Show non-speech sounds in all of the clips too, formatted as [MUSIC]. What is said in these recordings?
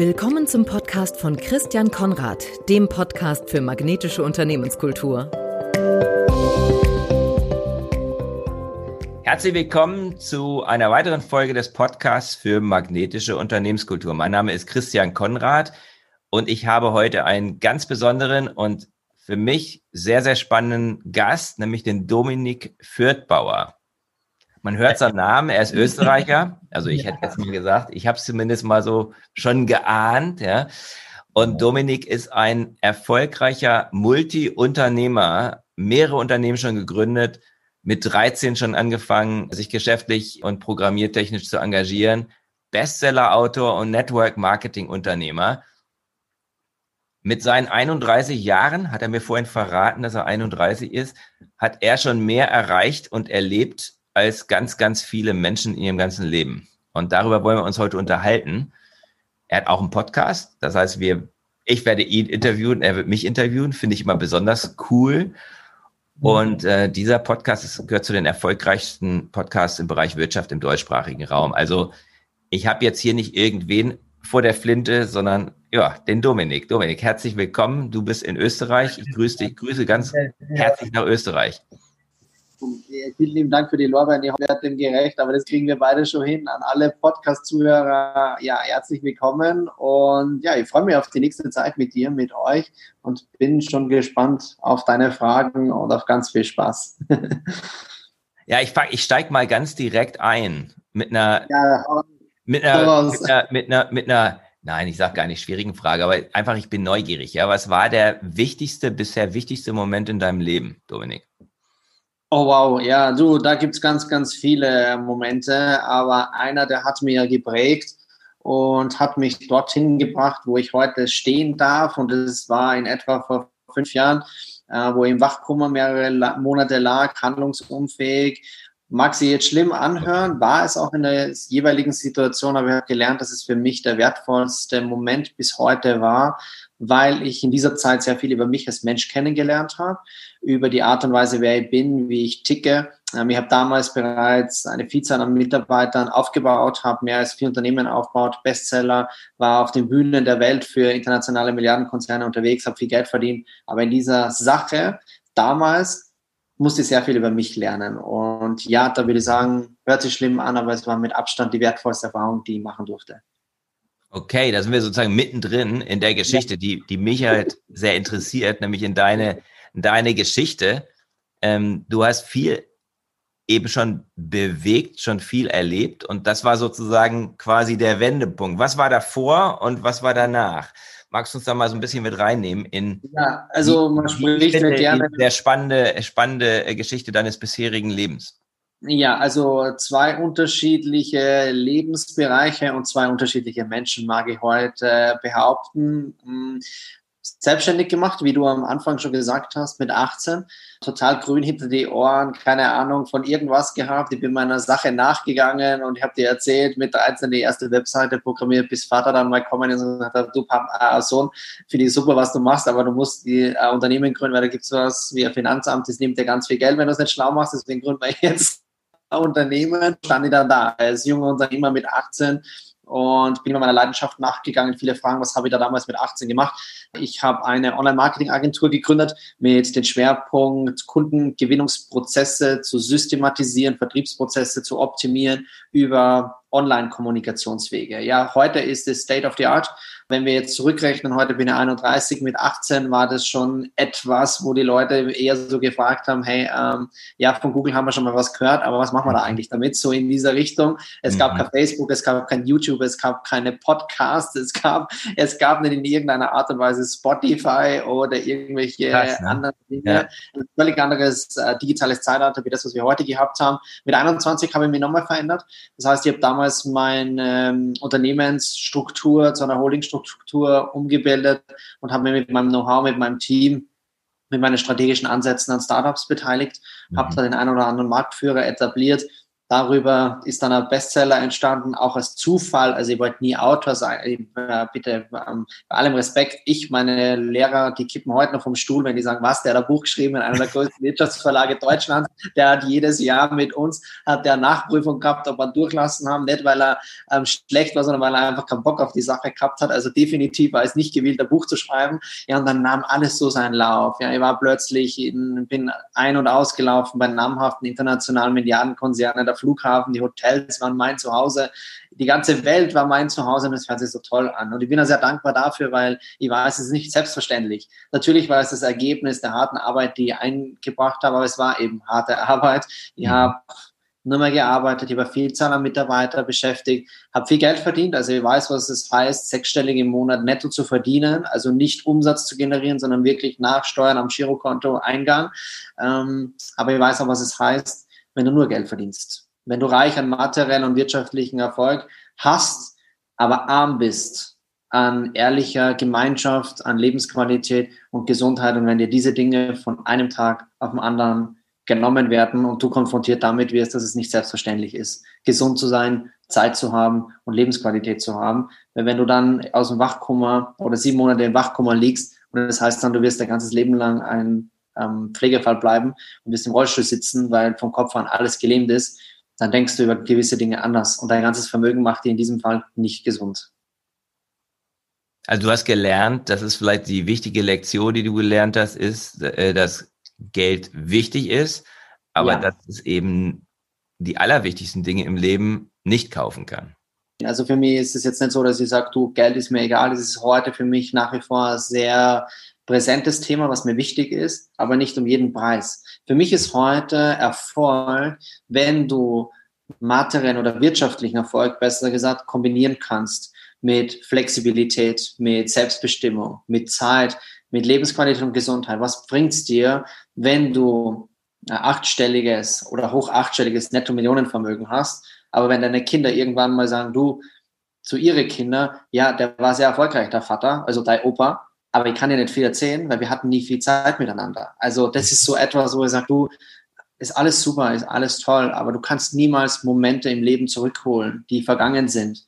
Willkommen zum Podcast von Christian Konrad, dem Podcast für magnetische Unternehmenskultur. Herzlich willkommen zu einer weiteren Folge des Podcasts für magnetische Unternehmenskultur. Mein Name ist Christian Konrad und ich habe heute einen ganz besonderen und für mich sehr, sehr spannenden Gast, nämlich den Dominik Fürthbauer. Man hört seinen Namen, er ist Österreicher. Also ich ja. hätte jetzt mal gesagt, ich habe es zumindest mal so schon geahnt. Ja. Und Dominik ist ein erfolgreicher Multi-Unternehmer, mehrere Unternehmen schon gegründet, mit 13 schon angefangen, sich geschäftlich und programmiertechnisch zu engagieren, Bestseller-Autor und Network-Marketing-Unternehmer. Mit seinen 31 Jahren, hat er mir vorhin verraten, dass er 31 ist, hat er schon mehr erreicht und erlebt als ganz, ganz viele Menschen in ihrem ganzen Leben. Und darüber wollen wir uns heute unterhalten. Er hat auch einen Podcast. Das heißt, wir, ich werde ihn interviewen, er wird mich interviewen. Finde ich immer besonders cool. Und äh, dieser Podcast ist, gehört zu den erfolgreichsten Podcasts im Bereich Wirtschaft im deutschsprachigen Raum. Also ich habe jetzt hier nicht irgendwen vor der Flinte, sondern ja, den Dominik. Dominik, herzlich willkommen. Du bist in Österreich. Ich grüße dich, grüße ganz herzlich nach Österreich. Vielen lieben Dank für die Lorbeeren, ich werde dem gerecht, aber das kriegen wir beide schon hin. An alle Podcast-Zuhörer, ja, herzlich willkommen und ja, ich freue mich auf die nächste Zeit mit dir, mit euch und bin schon gespannt auf deine Fragen und auf ganz viel Spaß. [LAUGHS] ja, ich, ich steige mal ganz direkt ein mit einer, ja, mit einer, mit einer, mit einer, mit einer Nein, ich sage gar nicht schwierigen Frage, aber einfach, ich bin neugierig. Ja, was war der wichtigste, bisher wichtigste Moment in deinem Leben, Dominik? Oh wow, ja, du, da gibt's ganz, ganz viele Momente, aber einer, der hat mir geprägt und hat mich dorthin gebracht, wo ich heute stehen darf. Und es war in etwa vor fünf Jahren, äh, wo ich im Wachkummer mehrere La Monate lag, handlungsunfähig. Mag sie jetzt schlimm anhören, war es auch in der jeweiligen Situation, aber ich habe gelernt, dass es für mich der wertvollste Moment bis heute war, weil ich in dieser Zeit sehr viel über mich als Mensch kennengelernt habe, über die Art und Weise, wer ich bin, wie ich ticke. Ähm, ich habe damals bereits eine Vielzahl an Mitarbeitern aufgebaut, habe mehr als vier Unternehmen aufgebaut, Bestseller, war auf den Bühnen der Welt für internationale Milliardenkonzerne unterwegs, habe viel Geld verdient. Aber in dieser Sache damals musste sehr viel über mich lernen. Und ja, da würde ich sagen, hört sich schlimm an, aber es war mit Abstand die wertvollste Erfahrung, die ich machen durfte. Okay, da sind wir sozusagen mittendrin in der Geschichte, die, die mich halt sehr interessiert, nämlich in deine, in deine Geschichte. Ähm, du hast viel eben schon bewegt, schon viel erlebt und das war sozusagen quasi der Wendepunkt. Was war davor und was war danach? Magst du uns da mal so ein bisschen mit reinnehmen in ja, also man spricht die, gerne der spannende, spannende Geschichte deines bisherigen Lebens? Ja, also zwei unterschiedliche Lebensbereiche und zwei unterschiedliche Menschen mag ich heute behaupten. Selbstständig gemacht, wie du am Anfang schon gesagt hast, mit 18. Total grün hinter die Ohren, keine Ahnung von irgendwas gehabt. Ich bin meiner Sache nachgegangen und habe dir erzählt, mit 13 die erste Webseite programmiert, bis Vater dann mal kommen ist und gesagt hat, du Papa, äh, Sohn, finde ich super, was du machst, aber du musst die äh, Unternehmen gründen, weil da gibt es was wie ein Finanzamt, das nimmt dir ganz viel Geld, wenn du es nicht schlau machst, deswegen gründen wir [LAUGHS] jetzt Unternehmen, stand ich dann da als junger Unternehmer mit 18 und bin meiner Leidenschaft nachgegangen. Viele fragen, was habe ich da damals mit 18 gemacht? Ich habe eine Online-Marketing-Agentur gegründet mit dem Schwerpunkt, Kundengewinnungsprozesse zu systematisieren, Vertriebsprozesse zu optimieren über Online-Kommunikationswege. Ja, heute ist es State of the Art. Wenn wir jetzt zurückrechnen, heute bin ich 31, mit 18 war das schon etwas, wo die Leute eher so gefragt haben, hey, ähm, ja, von Google haben wir schon mal was gehört, aber was machen wir da eigentlich damit? So in dieser Richtung. Es mhm. gab kein Facebook, es gab kein YouTube, es gab keine Podcasts, es gab, es gab nicht in irgendeiner Art und Weise Spotify oder irgendwelche Krass, ne? anderen Dinge. Ja. Ein völlig anderes äh, digitales Zeitalter wie das, was wir heute gehabt haben. Mit 21 habe ich mich nochmal verändert. Das heißt, ich habe damals meine ähm, Unternehmensstruktur zu einer Holdingstruktur Struktur umgebildet und habe mich mit meinem Know-how, mit meinem Team, mit meinen strategischen Ansätzen an Startups beteiligt, mhm. habe da den einen oder anderen Marktführer etabliert Darüber ist dann ein Bestseller entstanden, auch als Zufall. Also ich wollte nie Autor sein. Äh, bitte, ähm, bei allem Respekt, ich, meine Lehrer, die kippen heute noch vom Stuhl, wenn die sagen, was, der hat ein Buch geschrieben in einer der größten [LAUGHS] Wirtschaftsverlage Deutschlands. Der hat jedes Jahr mit uns, hat der Nachprüfung gehabt, ob wir durchlassen haben. Nicht, weil er ähm, schlecht war, sondern weil er einfach keinen Bock auf die Sache gehabt hat. Also definitiv war es nicht gewählt, ein Buch zu schreiben. Ja, und dann nahm alles so seinen Lauf. Ja, ich war plötzlich, in, bin ein- und ausgelaufen bei namhaften internationalen Milliardenkonzernen Flughafen, die Hotels waren mein Zuhause, die ganze Welt war mein Zuhause und es hört sich so toll an. Und ich bin da sehr dankbar dafür, weil ich weiß, es ist nicht selbstverständlich. Natürlich war es das Ergebnis der harten Arbeit, die ich eingebracht habe, aber es war eben harte Arbeit. Ich mhm. habe nur mehr gearbeitet, ich war Vielzahl an Mitarbeiter beschäftigt, habe viel Geld verdient, also ich weiß, was es heißt, sechsstellig im Monat netto zu verdienen, also nicht Umsatz zu generieren, sondern wirklich nach Steuern am Girokonto Eingang. Ähm, aber ich weiß auch, was es heißt, wenn du nur Geld verdienst. Wenn du reich an materiellen und wirtschaftlichen Erfolg hast, aber arm bist an ehrlicher Gemeinschaft, an Lebensqualität und Gesundheit und wenn dir diese Dinge von einem Tag auf den anderen genommen werden und du konfrontiert damit wirst, dass es nicht selbstverständlich ist, gesund zu sein, Zeit zu haben und Lebensqualität zu haben. Weil wenn du dann aus dem Wachkummer oder sieben Monate im Wachkummer liegst und das heißt dann, du wirst dein ganzes Leben lang ein ähm, Pflegefall bleiben und wirst im Rollstuhl sitzen, weil vom Kopf an alles gelähmt ist, dann denkst du über gewisse Dinge anders und dein ganzes Vermögen macht dir in diesem Fall nicht gesund. Also du hast gelernt, das ist vielleicht die wichtige Lektion, die du gelernt hast, ist, äh, dass Geld wichtig ist, aber ja. dass es eben die allerwichtigsten Dinge im Leben nicht kaufen kann. Also für mich ist es jetzt nicht so, dass ich sage, du, Geld ist mir egal. Es ist heute für mich nach wie vor sehr präsentes Thema, was mir wichtig ist, aber nicht um jeden Preis. Für mich ist heute Erfolg, wenn du materiellen oder wirtschaftlichen Erfolg, besser gesagt, kombinieren kannst mit Flexibilität, mit Selbstbestimmung, mit Zeit, mit Lebensqualität und Gesundheit. Was bringt's dir, wenn du achtstelliges oder hoch achtstelliges Netto-Millionenvermögen hast, aber wenn deine Kinder irgendwann mal sagen, du, zu ihre Kinder, ja, der war sehr erfolgreich, der Vater, also dein Opa, aber ich kann dir nicht viel erzählen, weil wir hatten nie viel Zeit miteinander. Also das ist so etwas, wo ich sage, du, ist alles super, ist alles toll, aber du kannst niemals Momente im Leben zurückholen, die vergangen sind.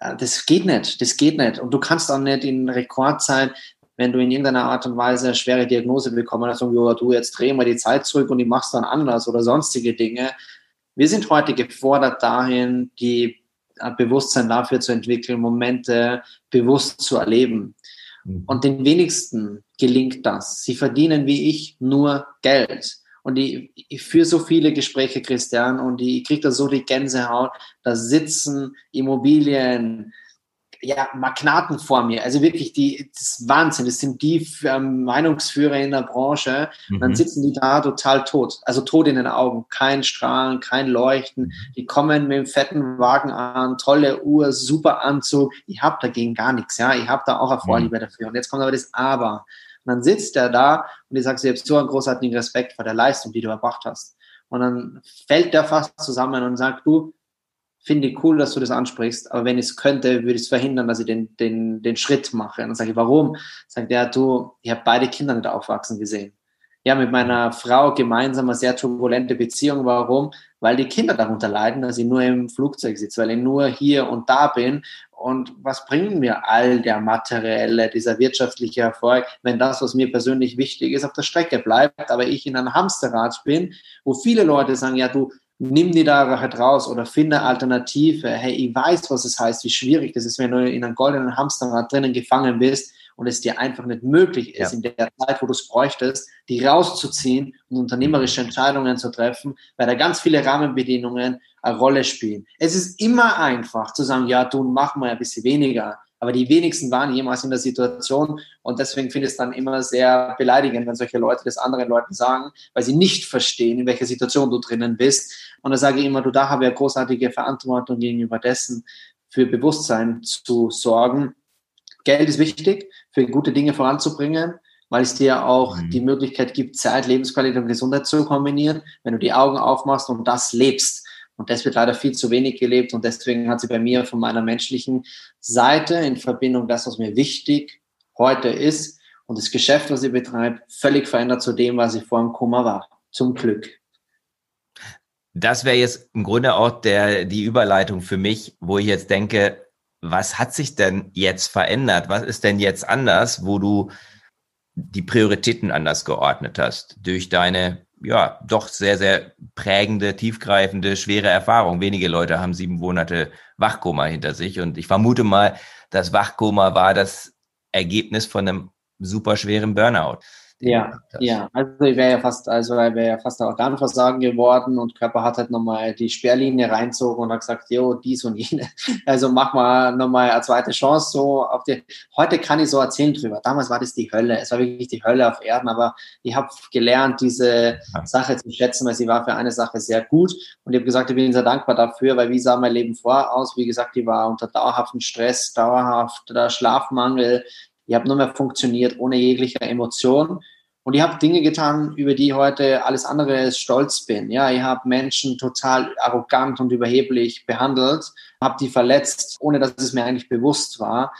Äh, das geht nicht, das geht nicht. Und du kannst auch nicht in Rekordzeit, wenn du in irgendeiner Art und Weise eine schwere Diagnose bekommen hast, und du jetzt dreh mal die Zeit zurück und die machst dann anders oder sonstige Dinge. Wir sind heute gefordert dahin, die äh, Bewusstsein dafür zu entwickeln, Momente bewusst zu erleben. Mhm. Und den wenigsten gelingt das. Sie verdienen wie ich nur Geld. Und ich, ich führe so viele Gespräche, Christian, und ich kriege da so die Gänsehaut. Da sitzen Immobilien, ja, Magnaten vor mir. Also wirklich, die, das ist Wahnsinn. Das sind die ähm, Meinungsführer in der Branche. Mhm. Dann sitzen die da total tot. Also tot in den Augen. Kein Strahlen, kein Leuchten. Mhm. Die kommen mit dem fetten Wagen an, tolle Uhr, super Anzug. Ich habe dagegen gar nichts. Ja, ich habe da auch eine mhm. Vorliebe mhm. dafür. Und jetzt kommt aber das Aber. Und dann sitzt der da und ich sage, du hast so einen großartigen Respekt vor der Leistung, die du erbracht hast. Und dann fällt der fast zusammen und sagt, du, finde ich cool, dass du das ansprichst, aber wenn ich es könnte, würde ich es verhindern, dass ich den, den, den Schritt mache. Und dann sage ich, warum? Sagt er, du, ich habe beide Kinder nicht aufwachsen gesehen. Ja, mit meiner Frau gemeinsam eine sehr turbulente Beziehung. Warum? Weil die Kinder darunter leiden, dass ich nur im Flugzeug sitze, weil ich nur hier und da bin. Und was bringt mir all der materielle, dieser wirtschaftliche Erfolg, wenn das, was mir persönlich wichtig ist, auf der Strecke bleibt, aber ich in einem Hamsterrad bin, wo viele Leute sagen, ja, du, nimm die da halt raus oder finde Alternative. Hey, ich weiß, was es heißt, wie schwierig das ist, wenn du in einem goldenen Hamsterrad drinnen gefangen bist und es dir einfach nicht möglich ist, ja. in der Zeit, wo du es bräuchtest, die rauszuziehen und unternehmerische Entscheidungen zu treffen, weil da ganz viele Rahmenbedingungen eine Rolle spielen. Es ist immer einfach zu sagen, ja, du mach mal ein bisschen weniger. Aber die wenigsten waren jemals in der Situation und deswegen finde ich es dann immer sehr beleidigend, wenn solche Leute das anderen Leuten sagen, weil sie nicht verstehen, in welcher Situation du drinnen bist. Und da sage ich immer, du da habe ja großartige Verantwortung gegenüber dessen, für Bewusstsein zu sorgen. Geld ist wichtig, für gute Dinge voranzubringen, weil es dir auch mhm. die Möglichkeit gibt, Zeit, Lebensqualität und Gesundheit zu kombinieren, wenn du die Augen aufmachst und das lebst. Und das wird leider viel zu wenig gelebt und deswegen hat sie bei mir von meiner menschlichen Seite in Verbindung das, was mir wichtig heute ist und das Geschäft, was sie betreibt, völlig verändert zu dem, was sie vor dem Kummer war. Zum Glück. das wäre jetzt im Grunde auch der, die Überleitung für mich, wo ich jetzt denke, was hat sich denn jetzt verändert? Was ist denn jetzt anders, wo du die Prioritäten anders geordnet hast durch deine ja doch sehr, sehr prägende, tiefgreifende, schwere Erfahrung. Wenige Leute haben sieben Monate Wachkoma hinter sich und ich vermute mal, das Wachkoma war das Ergebnis von einem super schweren Burnout. Ja, ja, also ich wäre ja fast, also ich wäre ja fast Organversagen geworden und Körper hat halt nochmal die Sperrlinie reinzogen und hat gesagt, jo, dies und jene. [LAUGHS] Also mach mal nochmal eine zweite Chance so auf die. Heute kann ich so erzählen drüber. Damals war das die Hölle. Es war wirklich die Hölle auf Erden, aber ich habe gelernt, diese. Sache zu schätzen, weil sie war für eine Sache sehr gut. Und ich habe gesagt, ich bin sehr dankbar dafür, weil wie sah mein Leben vorher aus? Wie gesagt, ich war unter dauerhaftem Stress, dauerhafter Schlafmangel. Ich habe nur mehr funktioniert ohne jegliche Emotion. Und ich habe Dinge getan, über die heute alles andere als stolz bin. Ja, ich habe Menschen total arrogant und überheblich behandelt, habe die verletzt, ohne dass es mir eigentlich bewusst war.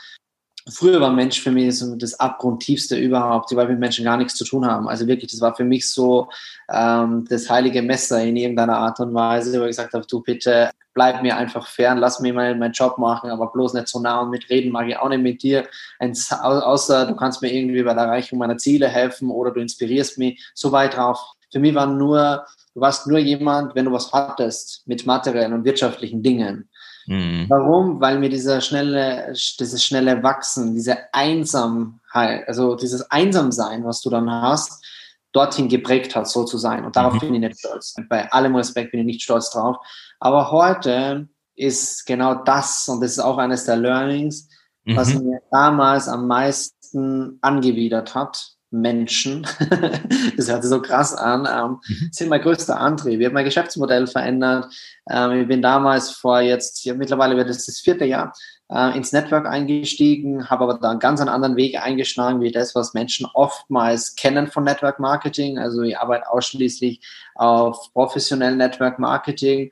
Früher war Mensch für mich das Abgrundtiefste überhaupt, weil wir mit Menschen gar nichts zu tun haben. Also wirklich, das war für mich so ähm, das heilige Messer in irgendeiner Art und Weise, wo ich gesagt habe, du bitte bleib mir einfach fern, lass mir mal meinen Job machen, aber bloß nicht so nah und mitreden mag ich auch nicht mit dir. Außer du kannst mir irgendwie bei der Erreichung meiner Ziele helfen oder du inspirierst mich so weit drauf. Für mich war nur, du warst nur jemand, wenn du was hattest mit materiellen und wirtschaftlichen Dingen. Mhm. Warum? Weil mir dieser schnelle, dieses schnelle Wachsen, diese Einsamkeit, also dieses Einsamsein, was du dann hast, dorthin geprägt hat, so zu sein. Und darauf mhm. bin ich nicht stolz. Bei allem Respekt bin ich nicht stolz drauf. Aber heute ist genau das, und das ist auch eines der Learnings, mhm. was mir damals am meisten angewidert hat, Menschen, [LAUGHS] das hört sich so krass an, ähm, mhm. sind mein größter Antrieb. Ich habe mein Geschäftsmodell verändert. Ähm, ich bin damals vor jetzt, ja, mittlerweile wird es das vierte Jahr, äh, ins Network eingestiegen, habe aber da einen ganz anderen Weg eingeschlagen, wie das, was Menschen oftmals kennen von Network Marketing. Also ich arbeite ausschließlich auf professionellen Network Marketing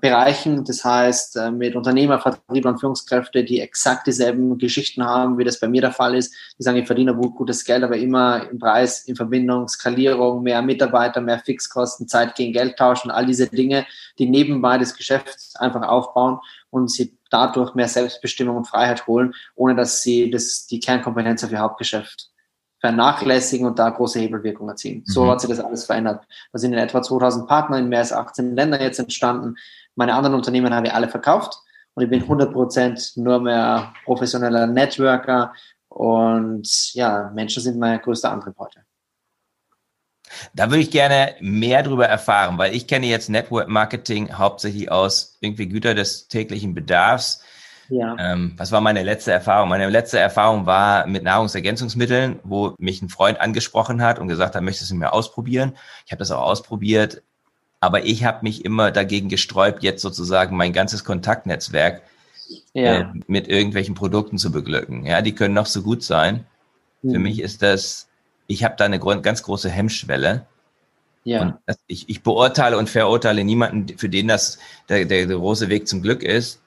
Bereichen, das heißt äh, mit Unternehmer, Vertrieb und Führungskräfte, die exakt dieselben Geschichten haben, wie das bei mir der Fall ist. Die sagen, ich verdiene gutes Geld, aber immer im Preis, in Verbindung, Skalierung, mehr Mitarbeiter, mehr Fixkosten, Zeit gegen Geld tauschen, all diese Dinge, die nebenbei das Geschäft einfach aufbauen und sie dadurch mehr Selbstbestimmung und Freiheit holen, ohne dass sie das, die Kernkompetenz auf ihr Hauptgeschäft vernachlässigen und da große Hebelwirkung erzielen. So mhm. hat sich das alles verändert. Da sind in etwa 2000 Partner in mehr als 18 Ländern jetzt entstanden. Meine anderen Unternehmen habe ich alle verkauft und ich bin 100% nur mehr professioneller Networker und ja, Menschen sind mein größter Antrieb heute. Da würde ich gerne mehr darüber erfahren, weil ich kenne jetzt Network Marketing hauptsächlich aus irgendwie Güter des täglichen Bedarfs ja. Ähm, was war meine letzte Erfahrung? Meine letzte Erfahrung war mit Nahrungsergänzungsmitteln, wo mich ein Freund angesprochen hat und gesagt hat, möchtest du mir ausprobieren? Ich habe das auch ausprobiert, aber ich habe mich immer dagegen gesträubt, jetzt sozusagen mein ganzes Kontaktnetzwerk ja. äh, mit irgendwelchen Produkten zu beglücken. Ja, die können noch so gut sein. Mhm. Für mich ist das, ich habe da eine ganz große Hemmschwelle. Ja. Das, ich, ich beurteile und verurteile niemanden, für den das der, der große Weg zum Glück ist.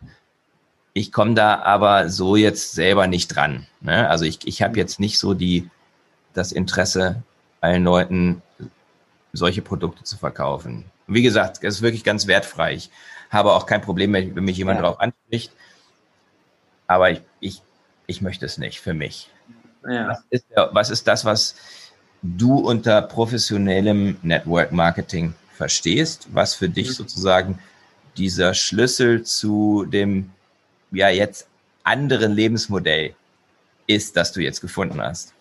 Ich komme da aber so jetzt selber nicht dran. Ne? Also ich, ich habe jetzt nicht so die, das Interesse, allen Leuten solche Produkte zu verkaufen. Wie gesagt, es ist wirklich ganz wertfrei. Ich habe auch kein Problem, wenn mich jemand ja. darauf anspricht. Aber ich, ich, ich möchte es nicht für mich. Ja. Was, ist, was ist das, was du unter professionellem Network Marketing verstehst? Was für dich mhm. sozusagen dieser Schlüssel zu dem ja jetzt anderen Lebensmodell ist, das du jetzt gefunden hast?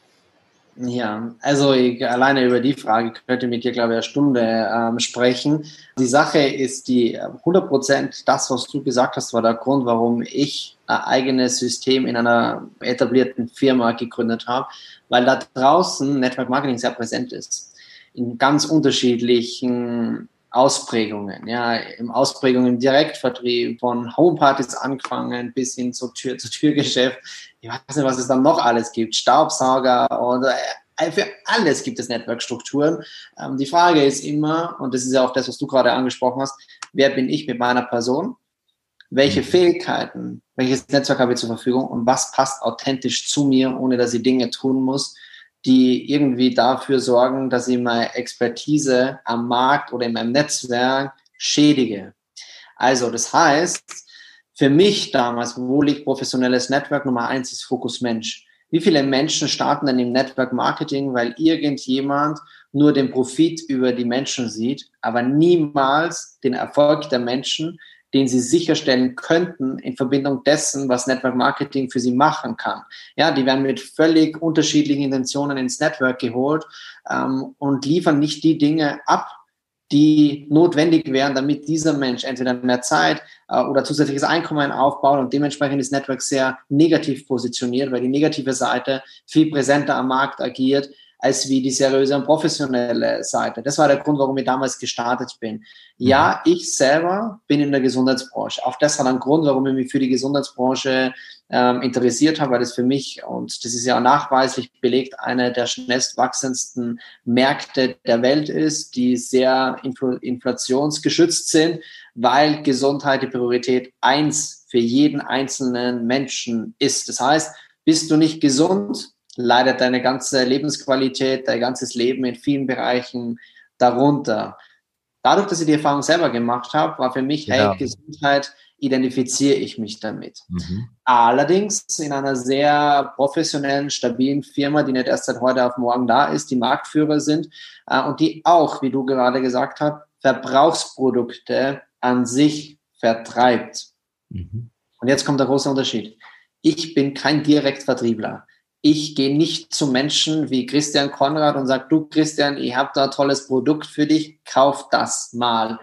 Ja, also ich, alleine über die Frage könnte ich mit dir, glaube ich, eine Stunde ähm, sprechen. Die Sache ist die 100 Prozent, das, was du gesagt hast, war der Grund, warum ich ein eigenes System in einer etablierten Firma gegründet habe, weil da draußen Network Marketing sehr präsent ist. In ganz unterschiedlichen Ausprägungen, ja, im Ausprägung im Direktvertrieb, von Homepartys angefangen bis hin zu Tür [LAUGHS] zu Türgeschäft. Ich weiß nicht, was es dann noch alles gibt. Staubsauger oder äh, für alles gibt es Netzwerkstrukturen. Ähm, die Frage ist immer, und das ist ja auch das, was du gerade angesprochen hast, wer bin ich mit meiner Person? Welche mhm. Fähigkeiten, welches Netzwerk habe ich zur Verfügung und was passt authentisch zu mir, ohne dass ich Dinge tun muss, die irgendwie dafür sorgen, dass ich meine Expertise am Markt oder in meinem Netzwerk schädige. Also das heißt, für mich damals, wo liegt professionelles Network? Nummer eins ist Fokus Mensch. Wie viele Menschen starten denn im Network Marketing, weil irgendjemand nur den Profit über die Menschen sieht, aber niemals den Erfolg der Menschen, den sie sicherstellen könnten in Verbindung dessen, was Network Marketing für sie machen kann. Ja, die werden mit völlig unterschiedlichen Intentionen ins Network geholt ähm, und liefern nicht die Dinge ab, die notwendig wären, damit dieser Mensch entweder mehr Zeit äh, oder zusätzliches Einkommen aufbaut und dementsprechend ist Network sehr negativ positioniert, weil die negative Seite viel präsenter am Markt agiert als wie die seriöse und professionelle Seite. Das war der Grund, warum ich damals gestartet bin. Ja, mhm. ich selber bin in der Gesundheitsbranche. Auch das hat einen Grund, warum ich mich für die Gesundheitsbranche ähm, interessiert habe, weil das für mich, und das ist ja auch nachweislich belegt, eine der schnellst wachsendsten Märkte der Welt ist, die sehr infl inflationsgeschützt sind, weil Gesundheit die Priorität eins für jeden einzelnen Menschen ist. Das heißt, bist du nicht gesund, leidet deine ganze Lebensqualität, dein ganzes Leben in vielen Bereichen darunter. Dadurch, dass ich die Erfahrung selber gemacht habe, war für mich, ja. hey, Gesundheit, identifiziere ich mich damit. Mhm. Allerdings in einer sehr professionellen, stabilen Firma, die nicht erst seit heute auf morgen da ist, die Marktführer sind äh, und die auch, wie du gerade gesagt hast, Verbrauchsprodukte an sich vertreibt. Mhm. Und jetzt kommt der große Unterschied. Ich bin kein Direktvertriebler ich gehe nicht zu Menschen wie Christian Konrad und sage, du Christian, ich habe da ein tolles Produkt für dich, kauf das mal.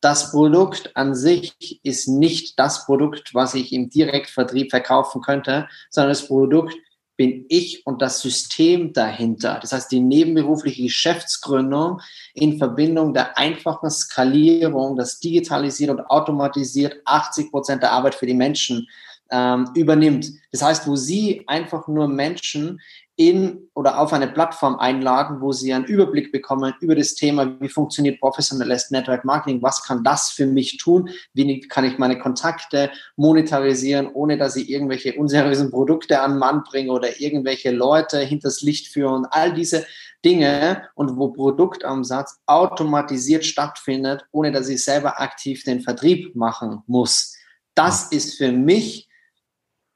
Das Produkt an sich ist nicht das Produkt, was ich im Direktvertrieb verkaufen könnte, sondern das Produkt bin ich und das System dahinter. Das heißt, die nebenberufliche Geschäftsgründung in Verbindung der einfachen Skalierung, das digitalisiert und automatisiert 80 Prozent der Arbeit für die Menschen ähm, übernimmt. Das heißt, wo Sie einfach nur Menschen in oder auf eine Plattform einladen, wo sie einen Überblick bekommen über das Thema, wie funktioniert professionelles Network Marketing, was kann das für mich tun, wie kann ich meine Kontakte monetarisieren, ohne dass ich irgendwelche unseriösen Produkte an den Mann bringe oder irgendwelche Leute hinters Licht führen, all diese Dinge und wo Produktumsatz automatisiert stattfindet, ohne dass ich selber aktiv den Vertrieb machen muss. Das ist für mich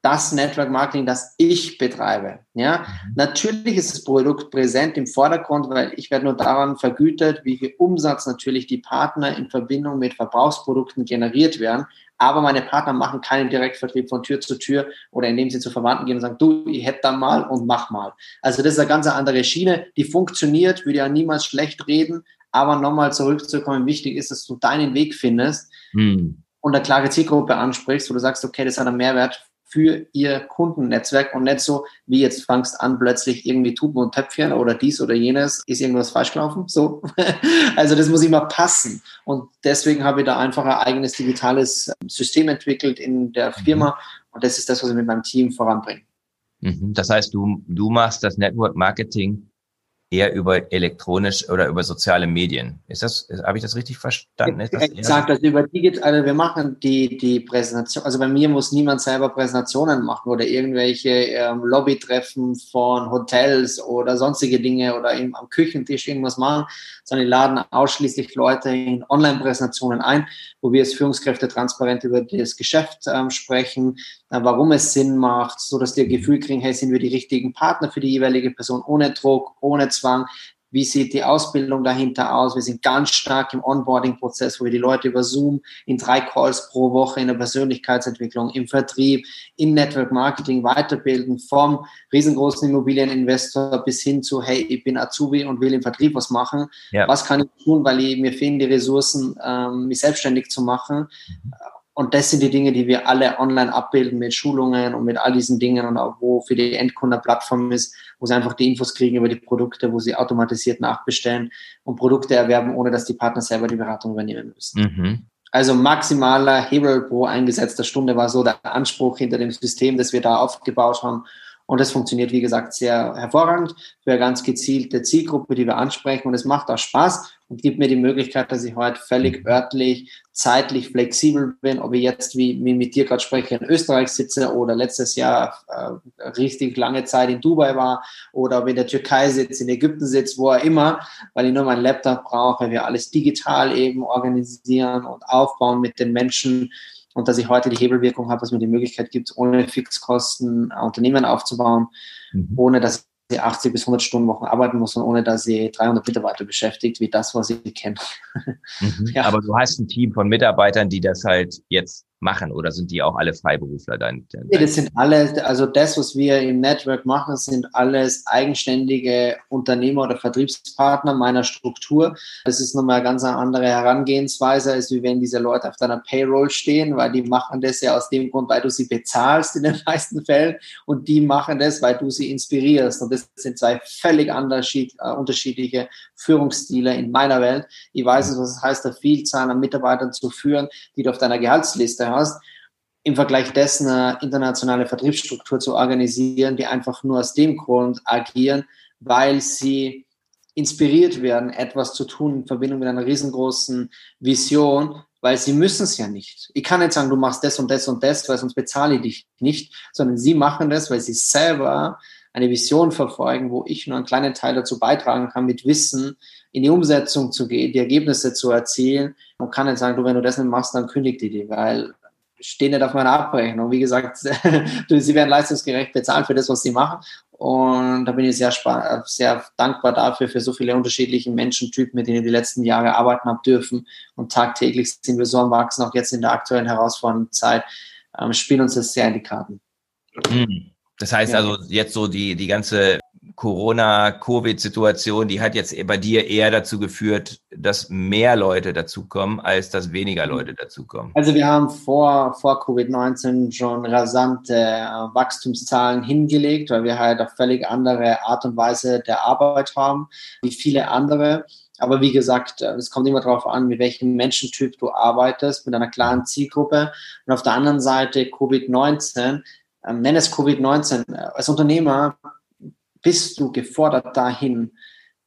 das Network Marketing, das ich betreibe. Ja, mhm. natürlich ist das Produkt präsent im Vordergrund, weil ich werde nur daran vergütet, wie viel Umsatz natürlich die Partner in Verbindung mit Verbrauchsprodukten generiert werden. Aber meine Partner machen keinen Direktvertrieb von Tür zu Tür oder indem sie zu Verwandten gehen und sagen, du, ich hätte da mal und mach mal. Also das ist eine ganz andere Schiene, die funktioniert, würde ja niemals schlecht reden. Aber nochmal zurückzukommen, wichtig ist, dass du deinen Weg findest. Mhm und eine klare Zielgruppe ansprichst, wo du sagst, okay, das hat einen Mehrwert für ihr Kundennetzwerk und nicht so, wie jetzt fangst an, plötzlich irgendwie Tuben und Töpfchen oder dies oder jenes, ist irgendwas falsch gelaufen, so. [LAUGHS] also das muss immer passen. Und deswegen habe ich da einfach ein eigenes digitales System entwickelt in der mhm. Firma und das ist das, was ich mit meinem Team voranbringe. Mhm. Das heißt, du, du machst das Network Marketing eher über elektronisch oder über soziale Medien. Ist das, habe ich das richtig verstanden? Ist das Exakt, also über digital, also wir machen die, die Präsentation, also bei mir muss niemand selber Präsentationen machen oder irgendwelche ähm, Lobbytreffen von Hotels oder sonstige Dinge oder im, am Küchentisch irgendwas machen, sondern die laden ausschließlich Leute in Online-Präsentationen ein, wo wir als Führungskräfte transparent über das Geschäft ähm, sprechen, warum es Sinn macht, so dass die ein Gefühl kriegen, hey, sind wir die richtigen Partner für die jeweilige Person, ohne Druck, ohne Zwang. Wie sieht die Ausbildung dahinter aus? Wir sind ganz stark im Onboarding-Prozess, wo wir die Leute über Zoom in drei Calls pro Woche in der Persönlichkeitsentwicklung, im Vertrieb, im Network Marketing weiterbilden, vom riesengroßen Immobilieninvestor bis hin zu, hey, ich bin Azubi und will im Vertrieb was machen. Ja. Was kann ich tun, weil ich, mir fehlen die Ressourcen, ähm, mich selbstständig zu machen? Und das sind die Dinge, die wir alle online abbilden mit Schulungen und mit all diesen Dingen und auch wo für die Endkunden eine Plattform ist, wo sie einfach die Infos kriegen über die Produkte, wo sie automatisiert nachbestellen und Produkte erwerben, ohne dass die Partner selber die Beratung übernehmen müssen. Mhm. Also maximaler Hebel pro eingesetzter Stunde war so der Anspruch hinter dem System, das wir da aufgebaut haben. Und das funktioniert, wie gesagt, sehr hervorragend für eine ganz gezielte Zielgruppe, die wir ansprechen. Und es macht auch Spaß und gibt mir die Möglichkeit, dass ich heute völlig örtlich, zeitlich flexibel bin, ob ich jetzt, wie, wie mit dir gerade spreche, in Österreich sitze oder letztes Jahr äh, richtig lange Zeit in Dubai war oder ob ich in der Türkei sitze, in Ägypten sitze, wo auch immer, weil ich nur meinen Laptop brauche, wir alles digital eben organisieren und aufbauen mit den Menschen und dass ich heute die Hebelwirkung habe, dass mir die Möglichkeit gibt, ohne Fixkosten ein Unternehmen aufzubauen, mhm. ohne dass ich 80 bis 100 Stunden Wochen arbeiten muss und ohne dass ich 300 Mitarbeiter beschäftigt, wie das, was ich kenne. Mhm. [LAUGHS] Ja. Aber du hast ein Team von Mitarbeitern, die das halt jetzt machen oder sind die auch alle Freiberufler dann? Nee, das sind alle, also das, was wir im Network machen, sind alles eigenständige Unternehmer oder Vertriebspartner meiner Struktur. Das ist nochmal eine ganz andere Herangehensweise, als wenn diese Leute auf deiner Payroll stehen, weil die machen das ja aus dem Grund, weil du sie bezahlst in den [LAUGHS] meisten Fällen und die machen das, weil du sie inspirierst. Und das sind zwei völlig äh, unterschiedliche Führungsstile in meiner Welt. Ich weiß, was es heißt, eine Vielzahl an Mitarbeitern zu führen, die du auf deiner Gehaltsliste hast, im Vergleich dessen eine internationale Vertriebsstruktur zu organisieren, die einfach nur aus dem Grund agieren, weil sie inspiriert werden, etwas zu tun in Verbindung mit einer riesengroßen Vision, weil sie müssen es ja nicht. Ich kann nicht sagen, du machst das und das und das, weil sonst bezahle ich dich nicht, sondern sie machen das, weil sie selber eine Vision verfolgen, wo ich nur einen kleinen Teil dazu beitragen kann, mit Wissen in die Umsetzung zu gehen, die Ergebnisse zu erzielen. Man kann nicht sagen, du, wenn du das nicht machst, dann kündigt die dir, weil stehen nicht auf meiner Abrechnung. Wie gesagt, [LAUGHS] sie werden leistungsgerecht bezahlt für das, was sie machen. Und da bin ich sehr, sehr dankbar dafür, für so viele unterschiedliche Menschentypen, mit denen ich die letzten Jahre arbeiten habe dürfen. Und tagtäglich sind wir so am Wachsen, auch jetzt in der aktuellen herausfordernden Zeit, ähm, spielen uns das sehr in die Karten. Mhm. Das heißt also jetzt so die, die ganze Corona-Covid-Situation, die hat jetzt bei dir eher dazu geführt, dass mehr Leute dazukommen, als dass weniger. Leute dazukommen. Also wir haben vor, vor Covid-19 schon rasante äh, Wachstumszahlen hingelegt, weil wir halt auf völlig andere Art und Weise der Arbeit haben, wie viele andere. Aber wie gesagt, äh, es kommt immer darauf an, mit welchem Menschentyp du arbeitest, mit einer klaren Zielgruppe. Und auf der anderen Seite Covid-19, ähm, nenn es Covid-19, als Unternehmer bist du gefordert dahin,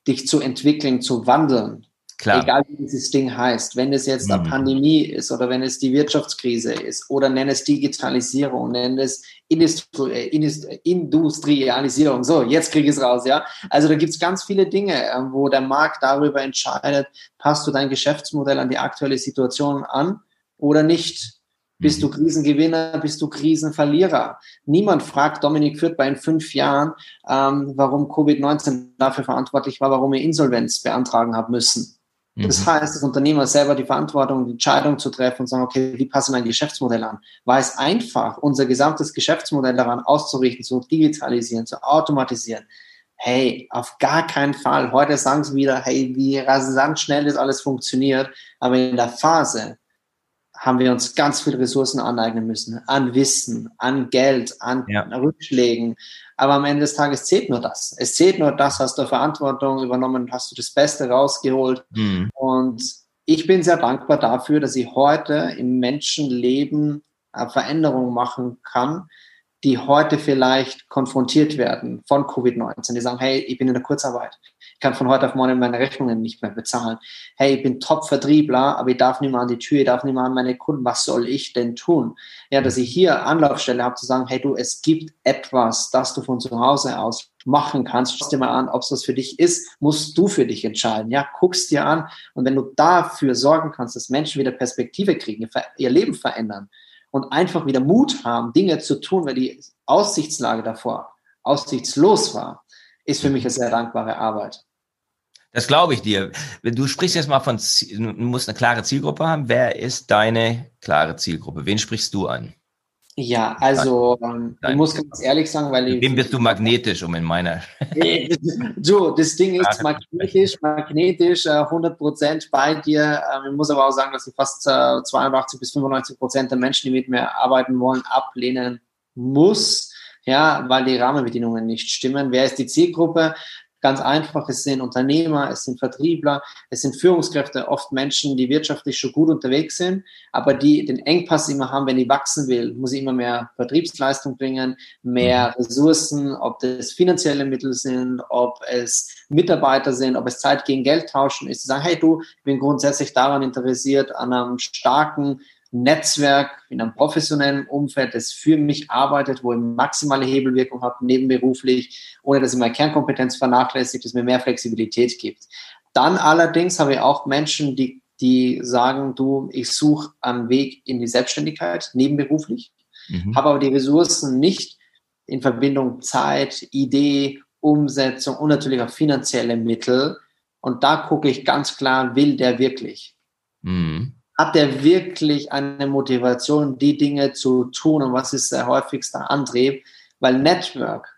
dich zu entwickeln, zu wandeln. Klar. Egal wie dieses Ding heißt. Wenn es jetzt mhm. eine Pandemie ist oder wenn es die Wirtschaftskrise ist oder nenn es Digitalisierung, nenn es Industri äh, Industrialisierung. So, jetzt kriege ich es raus, ja. Also da gibt es ganz viele Dinge, ähm, wo der Markt darüber entscheidet, passt du dein Geschäftsmodell an die aktuelle Situation an oder nicht. Bist du mhm. Krisengewinner, bist du Krisenverlierer? Niemand fragt Dominik Fürth bei in fünf Jahren, ähm, warum Covid-19 dafür verantwortlich war, warum er Insolvenz beantragen hat müssen. Mhm. Das heißt, das Unternehmer selber die Verantwortung, die Entscheidung zu treffen und sagen, okay, wie passe mein Geschäftsmodell an? War es einfach, unser gesamtes Geschäftsmodell daran auszurichten, zu digitalisieren, zu automatisieren? Hey, auf gar keinen Fall. Heute sagen sie wieder, hey, wie rasant schnell das alles funktioniert. Aber in der Phase, haben wir uns ganz viele Ressourcen aneignen müssen, an Wissen, an Geld, an ja. Rückschlägen. Aber am Ende des Tages zählt nur das. Es zählt nur das, hast du Verantwortung übernommen, hast du das Beste rausgeholt. Mhm. Und ich bin sehr dankbar dafür, dass ich heute im Menschenleben Veränderungen machen kann, die heute vielleicht konfrontiert werden von Covid-19. Die sagen, hey, ich bin in der Kurzarbeit. Kann von heute auf morgen meine Rechnungen nicht mehr bezahlen. Hey, ich bin Top-Vertriebler, aber ich darf nicht mehr an die Tür, ich darf nicht mehr an meine Kunden. Was soll ich denn tun? Ja, dass ich hier Anlaufstelle habe zu sagen, hey du, es gibt etwas, das du von zu Hause aus machen kannst. Schau dir mal an, ob es das für dich ist, musst du für dich entscheiden. Ja, guckst dir an. Und wenn du dafür sorgen kannst, dass Menschen wieder Perspektive kriegen, ihr Leben verändern, und einfach wieder Mut haben, Dinge zu tun, weil die Aussichtslage davor aussichtslos war, ist für mich eine sehr dankbare Arbeit. Das glaube ich dir. Du sprichst jetzt mal von, du musst eine klare Zielgruppe haben. Wer ist deine klare Zielgruppe? Wen sprichst du an? Ja, also ähm, ich muss ganz ehrlich sagen, weil ich. Wem bist du magnetisch, um in meiner. [LAUGHS] so, das Ding ist magnetisch, magnetisch, 100 äh, Prozent bei dir. Ähm, ich muss aber auch sagen, dass ich fast 82 äh, bis 95 Prozent der Menschen, die mit mir arbeiten wollen, ablehnen muss, ja, weil die Rahmenbedingungen nicht stimmen. Wer ist die Zielgruppe? Ganz einfach, es sind Unternehmer, es sind Vertriebler, es sind Führungskräfte, oft Menschen, die wirtschaftlich schon gut unterwegs sind, aber die den Engpass immer haben, wenn die wachsen will, muss ich immer mehr Vertriebsleistung bringen, mehr mhm. Ressourcen, ob das finanzielle Mittel sind, ob es Mitarbeiter sind, ob es Zeit gegen Geld tauschen ist, zu sagen, hey du, ich bin grundsätzlich daran interessiert, an einem starken Netzwerk in einem professionellen Umfeld, das für mich arbeitet, wo ich maximale Hebelwirkung habe, nebenberuflich, ohne dass ich meine Kernkompetenz vernachlässigt, das mir mehr Flexibilität gibt. Dann allerdings habe ich auch Menschen, die, die sagen, du, ich suche einen Weg in die Selbstständigkeit, nebenberuflich, mhm. habe aber die Ressourcen nicht in Verbindung Zeit, Idee, Umsetzung und natürlich auch finanzielle Mittel. Und da gucke ich ganz klar, will der wirklich? Mhm hat er wirklich eine Motivation, die Dinge zu tun und was ist der häufigste Antrieb? Weil Network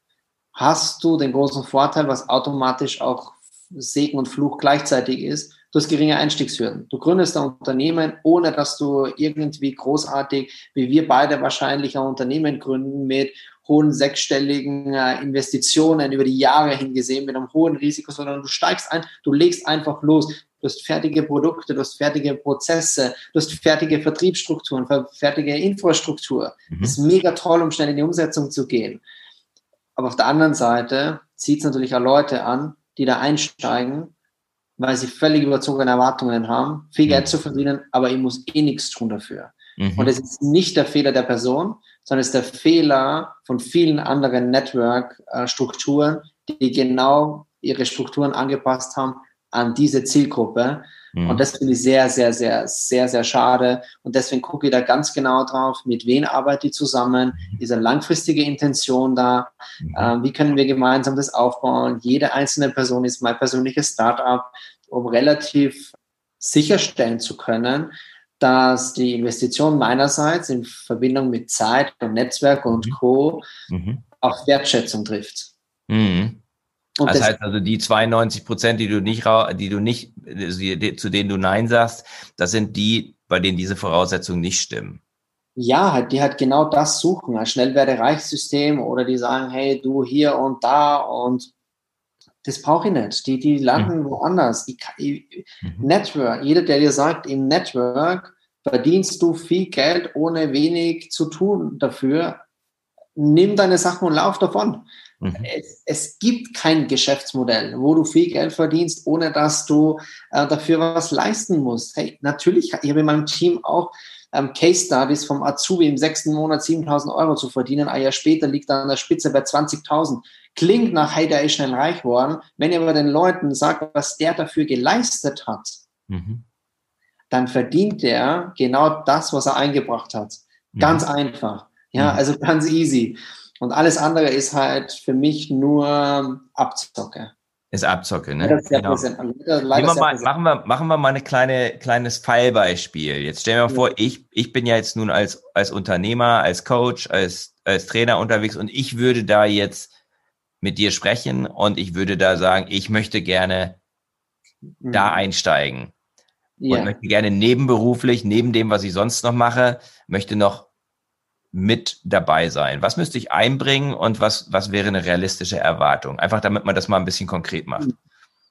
hast du den großen Vorteil, was automatisch auch Segen und Fluch gleichzeitig ist. Du hast geringe Einstiegshürden. Du gründest ein Unternehmen, ohne dass du irgendwie großartig, wie wir beide wahrscheinlich ein Unternehmen gründen, mit hohen sechsstelligen äh, Investitionen über die Jahre hingesehen, mit einem hohen Risiko, sondern du steigst ein, du legst einfach los du hast fertige Produkte, du hast fertige Prozesse, du hast fertige Vertriebsstrukturen, fertige Infrastruktur. Mhm. Das ist mega toll, um schnell in die Umsetzung zu gehen. Aber auf der anderen Seite zieht es natürlich auch Leute an, die da einsteigen, weil sie völlig überzogene Erwartungen haben, viel Geld mhm. zu verdienen, aber ich muss eh nichts tun dafür. Mhm. Und es ist nicht der Fehler der Person, sondern es ist der Fehler von vielen anderen Network-Strukturen, die genau ihre Strukturen angepasst haben an diese Zielgruppe. Mhm. Und das finde ich sehr, sehr, sehr, sehr, sehr schade. Und deswegen gucke ich da ganz genau drauf, mit wem arbeite ich zusammen, ist eine langfristige Intention da, äh, wie können wir gemeinsam das aufbauen. Jede einzelne Person ist mein persönliches Startup, um relativ sicherstellen zu können, dass die Investition meinerseits in Verbindung mit Zeit und Netzwerk und mhm. Co. Mhm. auch Wertschätzung trifft. Mhm. Und das, das heißt also, die 92 Prozent, die du nicht, die du nicht, zu denen du Nein sagst, das sind die, bei denen diese Voraussetzungen nicht stimmen. Ja, halt, die halt genau das suchen, ein Schnellwerde-Reichssystem oder die sagen, hey, du hier und da und das brauche ich nicht. Die, die landen mhm. woanders. Ich, mhm. Network, jeder, der dir sagt, im Network verdienst du viel Geld, ohne wenig zu tun dafür, nimm deine Sachen und lauf davon. Mhm. Es, es, gibt kein Geschäftsmodell, wo du viel Geld verdienst, ohne dass du äh, dafür was leisten musst. Hey, natürlich, ich habe in meinem Team auch ähm, Case Studies vom Azubi im sechsten Monat 7000 Euro zu verdienen. Ein Jahr später liegt er an der Spitze bei 20.000. Klingt nach, hey, der ist schnell reich worden. Wenn ihr aber den Leuten sagt, was der dafür geleistet hat, mhm. dann verdient der genau das, was er eingebracht hat. Ganz mhm. einfach. Ja, mhm. also ganz easy. Und alles andere ist halt für mich nur Abzocke. Ist Abzocke, ne? Genau. Leider, mal, machen, wir, machen wir mal ein kleine, kleines Fallbeispiel. Jetzt stellen wir mal ja. vor, ich, ich bin ja jetzt nun als, als Unternehmer, als Coach, als, als Trainer unterwegs und ich würde da jetzt mit dir sprechen und ich würde da sagen, ich möchte gerne mhm. da einsteigen. Ja. Und möchte gerne nebenberuflich, neben dem, was ich sonst noch mache, möchte noch mit dabei sein? Was müsste ich einbringen und was, was wäre eine realistische Erwartung? Einfach damit man das mal ein bisschen konkret macht.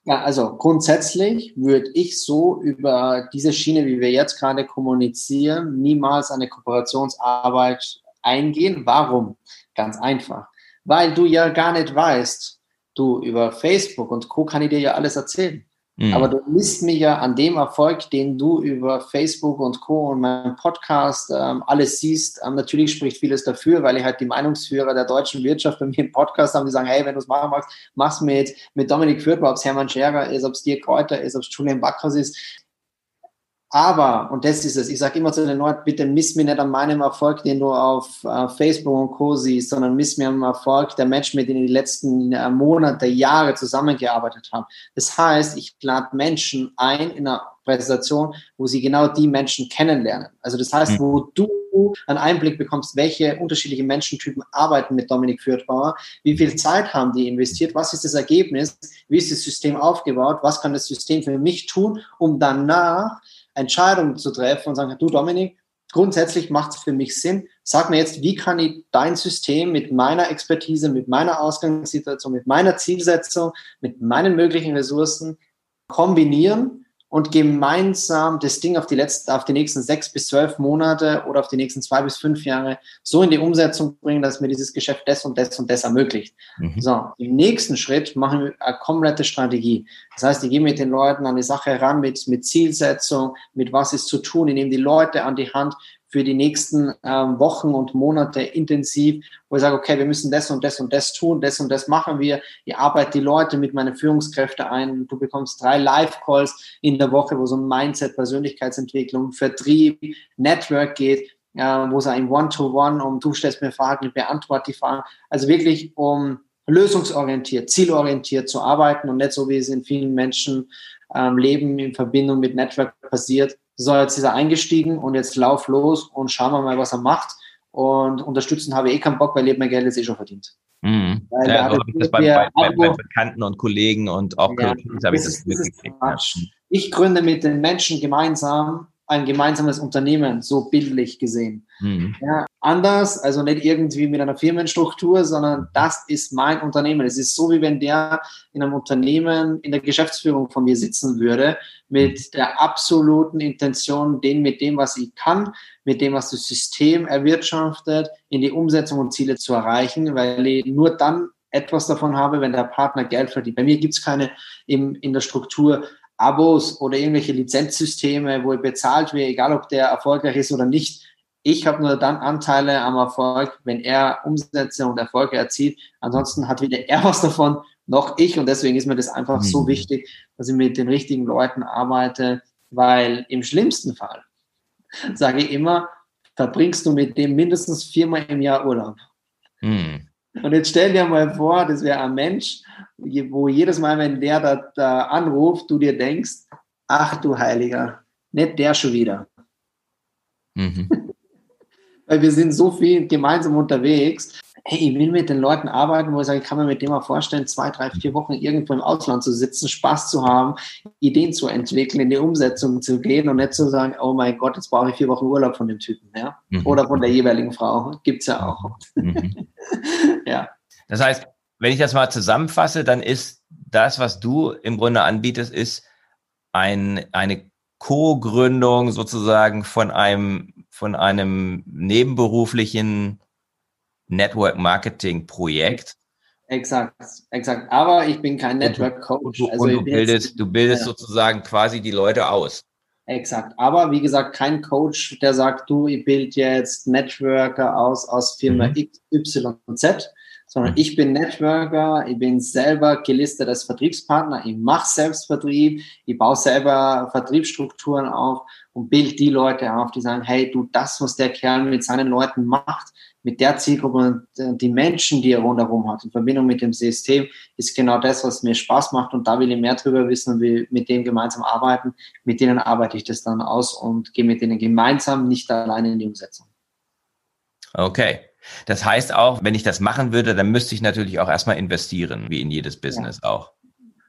Ja, also grundsätzlich würde ich so über diese Schiene, wie wir jetzt gerade kommunizieren, niemals eine Kooperationsarbeit eingehen. Warum? Ganz einfach. Weil du ja gar nicht weißt, du über Facebook und Co. kann ich dir ja alles erzählen. Mhm. Aber du misst mich ja an dem Erfolg, den du über Facebook und Co. und meinem Podcast ähm, alles siehst. Ähm, natürlich spricht vieles dafür, weil ich halt die Meinungsführer der deutschen Wirtschaft bei mir im Podcast haben, die sagen, hey, wenn du es machen magst, mach's mit, mit Dominik Fürth, ob es Hermann Scherer ist, ob es Dirk Kräuter ist, ob es Julian Backhaus ist. Aber, und das ist es, ich sage immer zu den Leuten, bitte miss mir nicht an meinem Erfolg, den du auf äh, Facebook und Co. siehst, sondern miss mir am Erfolg der Menschen, mit denen die letzten äh, Monate, Jahre zusammengearbeitet habe. Das heißt, ich lade Menschen ein in einer Präsentation, wo sie genau die Menschen kennenlernen. Also das heißt, mhm. wo du einen Einblick bekommst, welche unterschiedlichen Menschentypen arbeiten mit Dominik Fürthbauer, wie viel Zeit haben die investiert, was ist das Ergebnis, wie ist das System aufgebaut, was kann das System für mich tun, um danach Entscheidungen zu treffen und sagen, du Dominik, grundsätzlich macht es für mich Sinn. Sag mir jetzt, wie kann ich dein System mit meiner Expertise, mit meiner Ausgangssituation, mit meiner Zielsetzung, mit meinen möglichen Ressourcen kombinieren und gemeinsam das Ding auf die letzten, auf die nächsten sechs bis zwölf Monate oder auf die nächsten zwei bis fünf Jahre so in die Umsetzung bringen, dass mir dieses Geschäft das und das und das ermöglicht. Mhm. So, im nächsten Schritt machen wir eine komplette Strategie. Das heißt, ich gehe mit den Leuten an die Sache ran, mit, mit Zielsetzung, mit was ist zu tun. Ich nehme die Leute an die Hand für die nächsten ähm, Wochen und Monate intensiv, wo ich sage, okay, wir müssen das und das und das tun, das und das machen wir. Ich arbeite die Leute mit meinen Führungskräften ein. Du bekommst drei Live-Calls in der Woche, wo es um Mindset, Persönlichkeitsentwicklung, Vertrieb, Network geht, äh, wo es ein One-to-One um du stellst mir Fragen, ich beantworte die Fragen. Also wirklich um lösungsorientiert, zielorientiert zu arbeiten und nicht so, wie es in vielen Menschen ähm, Leben in Verbindung mit Network passiert, so, jetzt ist er eingestiegen und jetzt lauf los und schauen wir mal, was er macht. Und unterstützen habe ich eh keinen Bock, weil ich mein Geld jetzt eh schon verdient. Mhm. Weil ja, so das bei, bei, bei, bei, Bekannten und Kollegen und auch ja, Coaches habe ich das mitgekriegt. Ich gründe mit den Menschen gemeinsam ein gemeinsames Unternehmen, so bildlich gesehen. Mhm. Ja, anders, also nicht irgendwie mit einer Firmenstruktur, sondern das ist mein Unternehmen. Es ist so, wie wenn der in einem Unternehmen in der Geschäftsführung von mir sitzen würde, mit der absoluten Intention, den mit dem, was ich kann, mit dem, was das System erwirtschaftet, in die Umsetzung und Ziele zu erreichen, weil ich nur dann etwas davon habe, wenn der Partner Geld verdient. Bei mir gibt es keine im, in der Struktur Abos oder irgendwelche Lizenzsysteme, wo ich bezahlt werde, egal ob der erfolgreich ist oder nicht. Ich habe nur dann Anteile am Erfolg, wenn er Umsätze und Erfolge erzielt. Ansonsten hat weder er [LAUGHS] was davon, noch ich. Und deswegen ist mir das einfach mhm. so wichtig, dass ich mit den richtigen Leuten arbeite, weil im schlimmsten Fall, [LAUGHS] sage ich immer, verbringst du mit dem mindestens viermal im Jahr Urlaub. Mhm. Und jetzt stell dir mal vor, das wäre ein Mensch, wo jedes Mal, wenn der da, da anruft, du dir denkst, ach du Heiliger, nicht der schon wieder. Mhm. [LAUGHS] Weil wir sind so viel gemeinsam unterwegs. Hey, ich will mit den Leuten arbeiten, wo ich sage, ich kann mir mit dem mal vorstellen, zwei, drei, vier Wochen irgendwo im Ausland zu sitzen, Spaß zu haben, Ideen zu entwickeln, in die Umsetzung zu gehen und nicht zu sagen, oh mein Gott, jetzt brauche ich vier Wochen Urlaub von dem Typen, ja. Mhm. Oder von der jeweiligen Frau. Gibt's ja auch. Mhm. [LAUGHS] ja. Das heißt, wenn ich das mal zusammenfasse, dann ist das, was du im Grunde anbietest, ist ein, eine Co-Gründung sozusagen von einem, von einem nebenberuflichen Network Marketing Projekt. Exakt, exakt. Aber ich bin kein Network Coach. Und, also du, bildest, du bildest ja. sozusagen quasi die Leute aus. Exakt. Aber wie gesagt, kein Coach, der sagt, du, ich bild jetzt Networker aus, aus Firma mhm. X, Y und Z, sondern mhm. ich bin Networker, ich bin selber gelistetes Vertriebspartner, ich mache selbst Vertrieb, ich baue selber Vertriebsstrukturen auf und bild die Leute auf, die sagen, hey, du, das, was der Kerl mit seinen Leuten macht, mit der Zielgruppe und äh, die Menschen, die er rundherum hat, in Verbindung mit dem System, ist genau das, was mir Spaß macht und da will ich mehr drüber wissen und will mit denen gemeinsam arbeiten. Mit denen arbeite ich das dann aus und gehe mit denen gemeinsam, nicht alleine in die Umsetzung. Okay. Das heißt auch, wenn ich das machen würde, dann müsste ich natürlich auch erstmal investieren, wie in jedes Business ja. auch.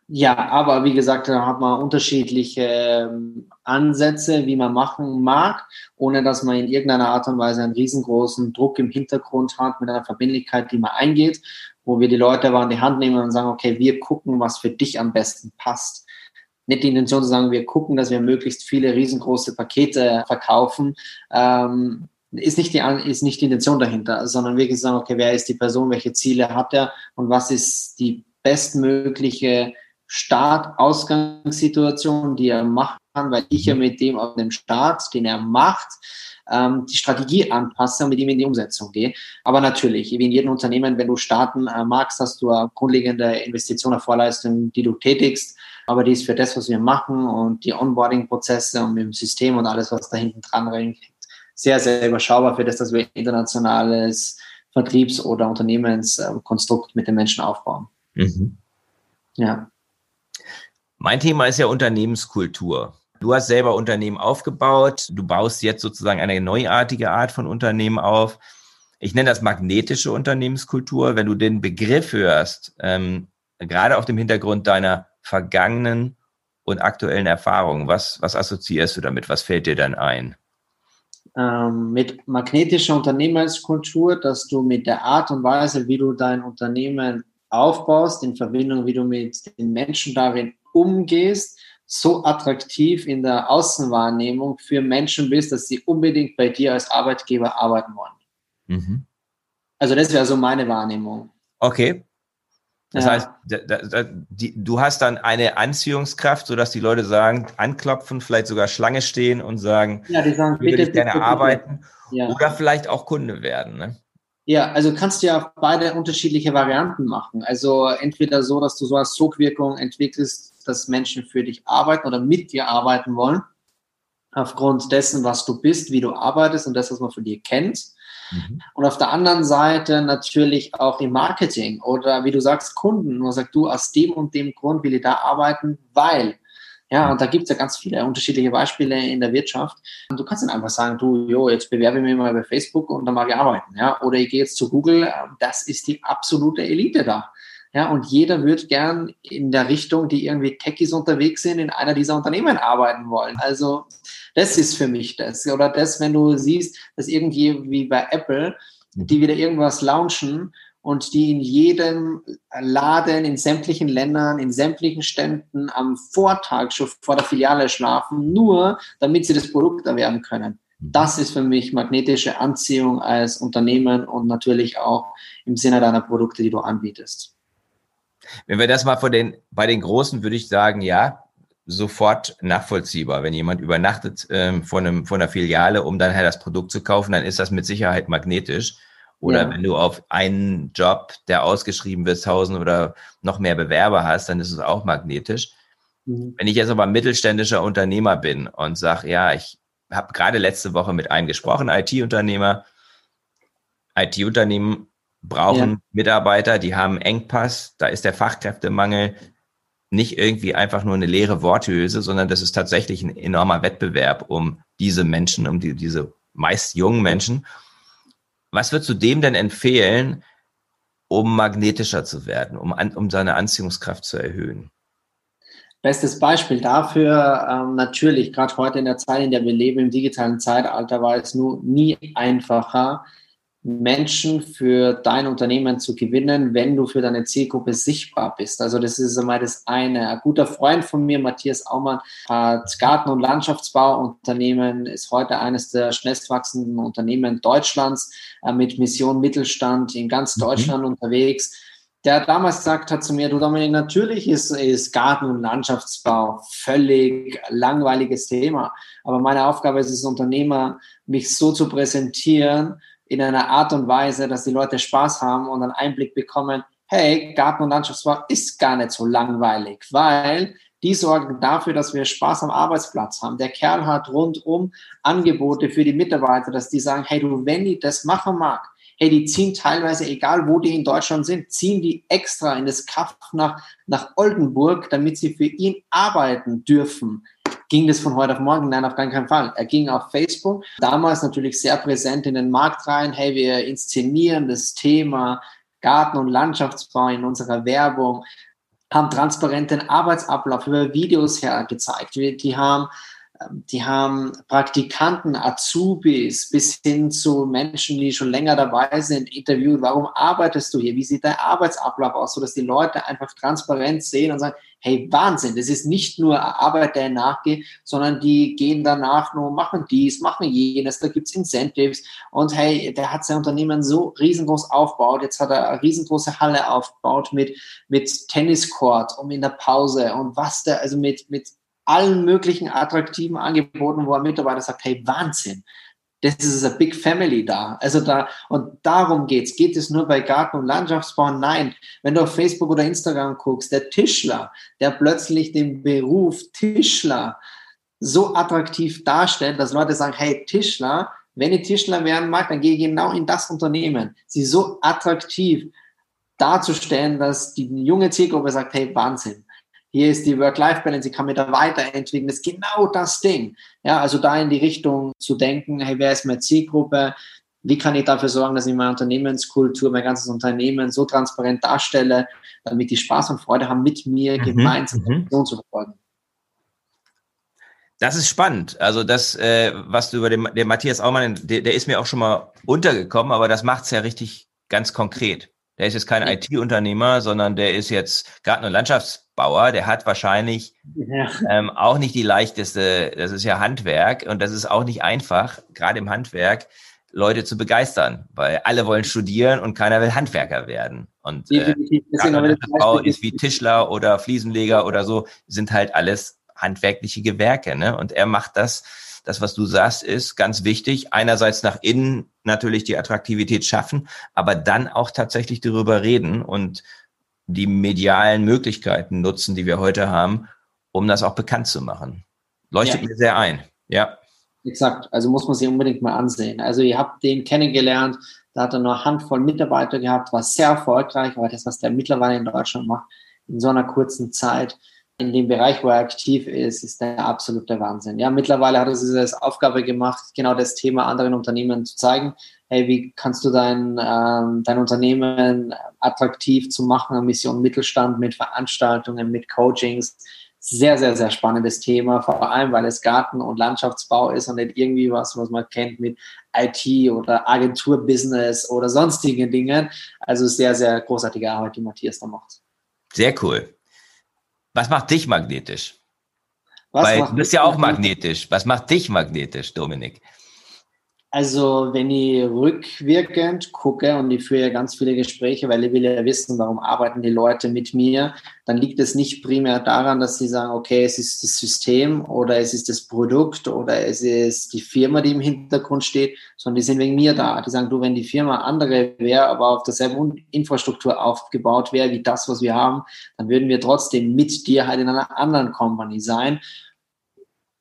Ja, aber wie gesagt, da hat man unterschiedliche ähm, Ansätze, wie man machen mag, ohne dass man in irgendeiner Art und Weise einen riesengroßen Druck im Hintergrund hat mit einer Verbindlichkeit, die man eingeht, wo wir die Leute aber an die Hand nehmen und sagen, okay, wir gucken, was für dich am besten passt. Nicht die Intention zu sagen, wir gucken, dass wir möglichst viele riesengroße Pakete verkaufen. Ähm, ist nicht die, ist nicht die Intention dahinter, sondern wirklich sagen, okay, wer ist die Person, welche Ziele hat er und was ist die bestmögliche Start-Ausgangssituation, die er machen kann, weil ich ja mhm. mit dem auf dem Start, den er macht, ähm, die Strategie anpasse und mit ihm in die Umsetzung gehe. Aber natürlich, wie in jedem Unternehmen, wenn du starten äh, magst, hast du eine grundlegende Investition, eine Vorleistung, die du tätigst. Aber die ist für das, was wir machen und die Onboarding-Prozesse und mit dem System und alles, was da hinten dran hängt, sehr, sehr überschaubar für das, dass wir internationales Vertriebs- oder Unternehmenskonstrukt mit den Menschen aufbauen. Mhm. Ja. Mein Thema ist ja Unternehmenskultur. Du hast selber Unternehmen aufgebaut. Du baust jetzt sozusagen eine neuartige Art von Unternehmen auf. Ich nenne das magnetische Unternehmenskultur. Wenn du den Begriff hörst, ähm, gerade auf dem Hintergrund deiner vergangenen und aktuellen Erfahrungen, was, was assoziierst du damit? Was fällt dir dann ein? ähm, mit magnetischer Unternehmenskultur, dass du mit der Art und Weise, wie du dein Unternehmen aufbaust, in Verbindung, wie du mit den Menschen darin umgehst, so attraktiv in der Außenwahrnehmung für Menschen bist, dass sie unbedingt bei dir als Arbeitgeber arbeiten wollen. Mhm. Also das wäre so meine Wahrnehmung. Okay. Das ja. heißt, da, da, die, du hast dann eine Anziehungskraft, sodass die Leute sagen, anklopfen, vielleicht sogar Schlange stehen und sagen, ja, die sagen, bitte, ich gerne bitte, arbeiten Ja. oder vielleicht auch Kunde werden. Ne? Ja, also kannst du ja beide unterschiedliche Varianten machen. Also entweder so, dass du so als Sogwirkung entwickelst, dass Menschen für dich arbeiten oder mit dir arbeiten wollen, aufgrund dessen, was du bist, wie du arbeitest und das, was man von dir kennt. Mhm. Und auf der anderen Seite natürlich auch im Marketing oder wie du sagst, Kunden. Nur sagst du, aus dem und dem Grund will ich da arbeiten, weil. Ja, und da gibt es ja ganz viele unterschiedliche Beispiele in der Wirtschaft. Und du kannst dann einfach sagen, du, jo, jetzt bewerbe ich mich mal bei Facebook und dann mag ich arbeiten. Ja, oder ich gehe jetzt zu Google, das ist die absolute Elite da. Ja, und jeder wird gern in der Richtung, die irgendwie Techies unterwegs sind, in einer dieser Unternehmen arbeiten wollen. Also das ist für mich das. Oder das, wenn du siehst, dass irgendwie wie bei Apple, mhm. die wieder irgendwas launchen und die in jedem Laden, in sämtlichen Ländern, in sämtlichen Ständen am Vortag schon vor der Filiale schlafen, nur damit sie das Produkt erwerben können. Mhm. Das ist für mich magnetische Anziehung als Unternehmen und natürlich auch im Sinne deiner Produkte, die du anbietest. Wenn wir das mal von den, bei den Großen würde ich sagen, ja, sofort nachvollziehbar. Wenn jemand übernachtet ähm, von, einem, von einer Filiale, um dann halt das Produkt zu kaufen, dann ist das mit Sicherheit magnetisch. Oder ja. wenn du auf einen Job, der ausgeschrieben wird, tausend oder noch mehr Bewerber hast, dann ist es auch magnetisch. Mhm. Wenn ich jetzt aber mittelständischer Unternehmer bin und sage, ja, ich habe gerade letzte Woche mit einem gesprochen, IT-Unternehmer, IT-Unternehmen brauchen ja. Mitarbeiter, die haben Engpass, da ist der Fachkräftemangel nicht irgendwie einfach nur eine leere Worthülse, sondern das ist tatsächlich ein enormer Wettbewerb um diese Menschen, um die, diese meist jungen Menschen. Was würdest du dem denn empfehlen, um magnetischer zu werden, um, an, um seine Anziehungskraft zu erhöhen? Bestes Beispiel dafür, ähm, natürlich, gerade heute in der Zeit, in der wir leben, im digitalen Zeitalter, war es nur nie einfacher, Menschen für dein Unternehmen zu gewinnen, wenn du für deine Zielgruppe sichtbar bist. Also das ist einmal das eine. Ein guter Freund von mir, Matthias Aumann, hat Garten- und Landschaftsbauunternehmen, ist heute eines der schnellstwachsenden Unternehmen Deutschlands äh, mit Mission Mittelstand in ganz mhm. Deutschland mhm. unterwegs. Der damals gesagt hat zu mir, du Dominik, natürlich ist, ist Garten- und Landschaftsbau völlig langweiliges Thema. Aber meine Aufgabe ist es, Unternehmer, mich so zu präsentieren, in einer Art und Weise, dass die Leute Spaß haben und einen Einblick bekommen, hey, Garten- und Landschaftsbau ist gar nicht so langweilig, weil die sorgen dafür, dass wir Spaß am Arbeitsplatz haben. Der Kerl hat rundum Angebote für die Mitarbeiter, dass die sagen, hey du, wenn ich das machen mag, hey, die ziehen teilweise, egal wo die in Deutschland sind, ziehen die extra in das Kraft nach, nach Oldenburg, damit sie für ihn arbeiten dürfen. Ging das von heute auf morgen? Nein, auf gar keinen Fall. Er ging auf Facebook, damals natürlich sehr präsent in den Markt rein. Hey, wir inszenieren das Thema Garten- und Landschaftsbau in unserer Werbung, haben transparenten Arbeitsablauf über Videos hergezeigt. Die haben die haben Praktikanten, Azubis bis hin zu Menschen, die schon länger dabei sind, interviewt. Warum arbeitest du hier? Wie sieht dein Arbeitsablauf aus? Sodass die Leute einfach transparent sehen und sagen, hey, Wahnsinn, das ist nicht nur Arbeit, der nachgeht, sondern die gehen danach nur, machen dies, machen jenes, da gibt's Incentives und hey, der hat sein Unternehmen so riesengroß aufgebaut, jetzt hat er eine riesengroße Halle aufgebaut mit, mit Tenniscourt um in der Pause und was der, also mit, mit allen möglichen attraktiven Angeboten, wo ein Mitarbeiter sagt, hey, Wahnsinn, das ist a big family da. Also da, und darum geht's. Geht es nur bei Garten- und Landschaftsbau? Nein. Wenn du auf Facebook oder Instagram guckst, der Tischler, der plötzlich den Beruf Tischler so attraktiv darstellt, dass Leute sagen, hey, Tischler, wenn ich Tischler werden mag, dann gehe ich genau in das Unternehmen. Sie so attraktiv darzustellen, dass die junge Zielgruppe sagt, hey, Wahnsinn hier ist die Work-Life-Balance, ich kann mich da weiterentwickeln, das ist genau das Ding. Ja, also da in die Richtung zu denken, hey, wer ist meine Zielgruppe? Wie kann ich dafür sorgen, dass ich meine Unternehmenskultur, mein ganzes Unternehmen so transparent darstelle, damit die Spaß und Freude haben, mit mir mhm, gemeinsam mhm. zu verfolgen? Das ist spannend. Also das, äh, was du über den, den Matthias Aumann, der, der ist mir auch schon mal untergekommen, aber das macht's ja richtig ganz konkret. Der ist jetzt kein IT-Unternehmer, sondern der ist jetzt Garten- und Landschaftsbauer. Der hat wahrscheinlich ja. ähm, auch nicht die leichteste, das ist ja Handwerk und das ist auch nicht einfach, gerade im Handwerk, Leute zu begeistern, weil alle wollen studieren und keiner will Handwerker werden. Und äh, Frau ist wie Tischler oder Fliesenleger oder so, sind halt alles handwerkliche Gewerke. Ne? Und er macht das, das, was du sagst, ist ganz wichtig. Einerseits nach innen natürlich die Attraktivität schaffen, aber dann auch tatsächlich darüber reden und die medialen Möglichkeiten nutzen, die wir heute haben, um das auch bekannt zu machen. Leuchtet ja. mir sehr ein. Ja. Exakt, also muss man sich unbedingt mal ansehen. Also ihr habt den kennengelernt, da hat er nur eine Handvoll Mitarbeiter gehabt, war sehr erfolgreich, aber das, was der mittlerweile in Deutschland macht, in so einer kurzen Zeit, in dem Bereich, wo er aktiv ist, ist der absolute Wahnsinn. Ja, mittlerweile hat er sich als Aufgabe gemacht, genau das Thema anderen Unternehmen zu zeigen. Hey, wie kannst du dein, ähm, dein Unternehmen attraktiv zu machen, Mission Mittelstand mit Veranstaltungen, mit Coachings, sehr, sehr, sehr spannendes Thema, vor allem weil es Garten- und Landschaftsbau ist und nicht irgendwie was, was man kennt mit IT oder Agenturbusiness oder sonstigen Dingen. Also sehr, sehr großartige Arbeit, die Matthias da macht. Sehr cool. Was macht dich magnetisch? Was Weil du bist ja auch magnetisch. Was macht dich magnetisch, Dominik? Also, wenn ich rückwirkend gucke und ich führe ja ganz viele Gespräche, weil ich will ja wissen, warum arbeiten die Leute mit mir, dann liegt es nicht primär daran, dass sie sagen, okay, es ist das System oder es ist das Produkt oder es ist die Firma, die im Hintergrund steht, sondern die sind wegen mir da. Die sagen, du, wenn die Firma andere wäre, aber auf derselben Infrastruktur aufgebaut wäre wie das, was wir haben, dann würden wir trotzdem mit dir halt in einer anderen Company sein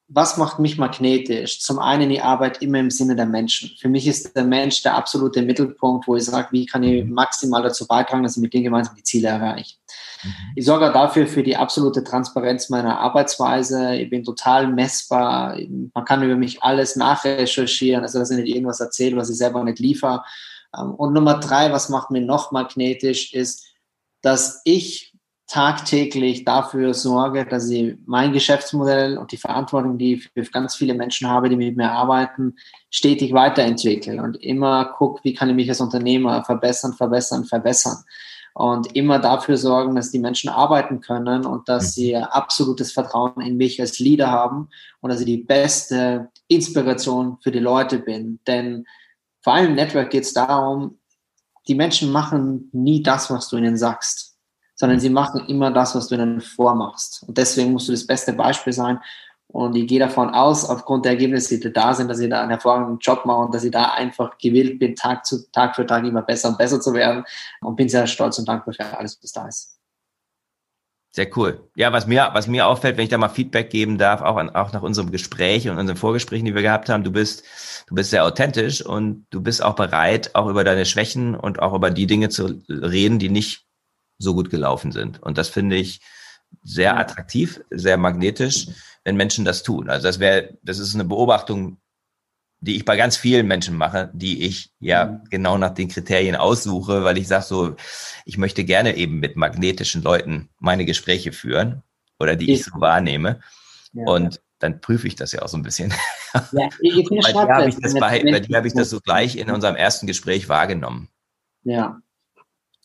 was macht mich magnetisch? Zum einen die Arbeit immer im Sinne der Menschen. Für mich ist der Mensch der absolute Mittelpunkt, wo ich sage, wie kann ich mhm. maximal dazu beitragen, dass ich mit denen gemeinsam die Ziele erreiche. Mhm. Ich sorge dafür für die absolute Transparenz meiner Arbeitsweise. Ich bin total messbar. Man kann über mich alles nachrecherchieren, also dass ich nicht irgendwas erzähle, was ich selber nicht liefere. Ähm, und Nummer drei, was macht mich noch magnetisch, ist, dass ich tagtäglich dafür sorge, dass ich mein Geschäftsmodell und die Verantwortung, die ich für ganz viele Menschen habe, die mit mir arbeiten, stetig weiterentwickle und immer gucke, wie kann ich mich als Unternehmer verbessern, verbessern, verbessern. Und immer dafür sorgen, dass die Menschen arbeiten können und dass mhm. sie absolutes Vertrauen in mich als Leader haben und dass ich die beste Inspiration für die Leute bin. Denn vor allem im Network geht es darum, die Menschen machen nie das, was du ihnen sagst sondern sie machen immer das, was du ihnen vormachst. Und deswegen musst du das beste Beispiel sein. Und ich gehe davon aus, aufgrund der Ergebnisse, die da sind, dass ich da einen hervorragenden Job mache und dass ich da einfach gewillt bin, Tag, zu, Tag für Tag immer besser und besser zu werden. Und bin sehr stolz und dankbar für alles, was da ist. Sehr cool. Ja, was mir, was mir auffällt, wenn ich da mal Feedback geben darf, auch, an, auch nach unserem Gespräch und unseren Vorgesprächen, die wir gehabt haben, du bist, du bist sehr authentisch und du bist auch bereit, auch über deine Schwächen und auch über die Dinge zu reden, die nicht so gut gelaufen sind. Und das finde ich sehr attraktiv, sehr magnetisch, wenn Menschen das tun. Also das wäre, das ist eine Beobachtung, die ich bei ganz vielen Menschen mache, die ich ja mhm. genau nach den Kriterien aussuche, weil ich sage so, ich möchte gerne eben mit magnetischen Leuten meine Gespräche führen oder die ich, ich so wahrnehme. Ja, und ja. dann prüfe ich das ja auch so ein bisschen. Ja, [LAUGHS] ich, ich bei dir habe ich, das, bei, bei dir hab ich das so gleich in unserem ersten Gespräch wahrgenommen. Ja,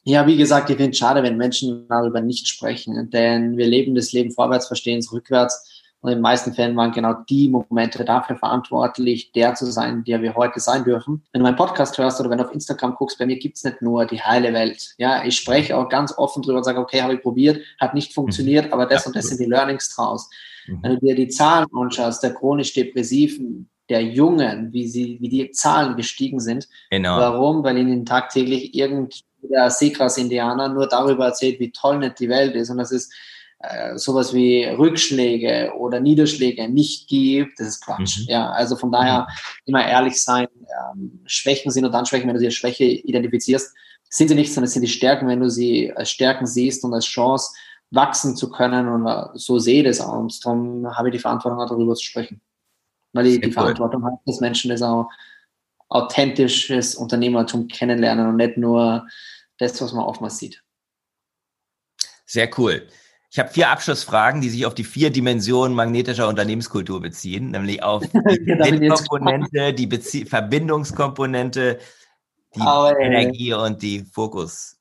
ja, wie gesagt, ich finde es schade, wenn Menschen darüber nicht sprechen, denn wir leben das Leben vorwärts, verstehen es rückwärts. Und in den meisten Fällen waren genau die Momente dafür verantwortlich, der zu sein, der wir heute sein dürfen. Wenn du meinen Podcast hörst oder wenn du auf Instagram guckst, bei mir gibt's nicht nur die heile Welt. Ja, ich spreche auch ganz offen drüber und sage, okay, habe ich probiert, hat nicht funktioniert, mhm. aber das und das sind die Learnings draus. Mhm. Wenn du dir die Zahlen anschaust, der chronisch Depressiven, der Jungen, wie sie, wie die Zahlen gestiegen sind. Genau. Warum? Weil ihnen tagtäglich irgend der Seegras-Indianer nur darüber erzählt, wie toll nicht die Welt ist und dass es äh, sowas wie Rückschläge oder Niederschläge nicht gibt, das ist Quatsch. Mhm. Ja, also von daher immer ehrlich sein. Ähm, Schwächen sind und dann Schwächen, wenn du sie als Schwäche identifizierst, sind sie nicht, sondern es sind die Stärken, wenn du sie als Stärken siehst und als Chance wachsen zu können und uh, so sehe ich das auch. Und darum habe ich die Verantwortung, darüber zu sprechen. Weil ich Sehr die cool. Verantwortung habe, dass Menschen das auch authentisches Unternehmertum kennenlernen und nicht nur das, was man oftmals sieht. Sehr cool. Ich habe vier Abschlussfragen, die sich auf die vier Dimensionen magnetischer Unternehmenskultur beziehen, nämlich auf [LAUGHS] die Bindkomponente, die Bezie Verbindungskomponente, die oh, Energie und die Fokus.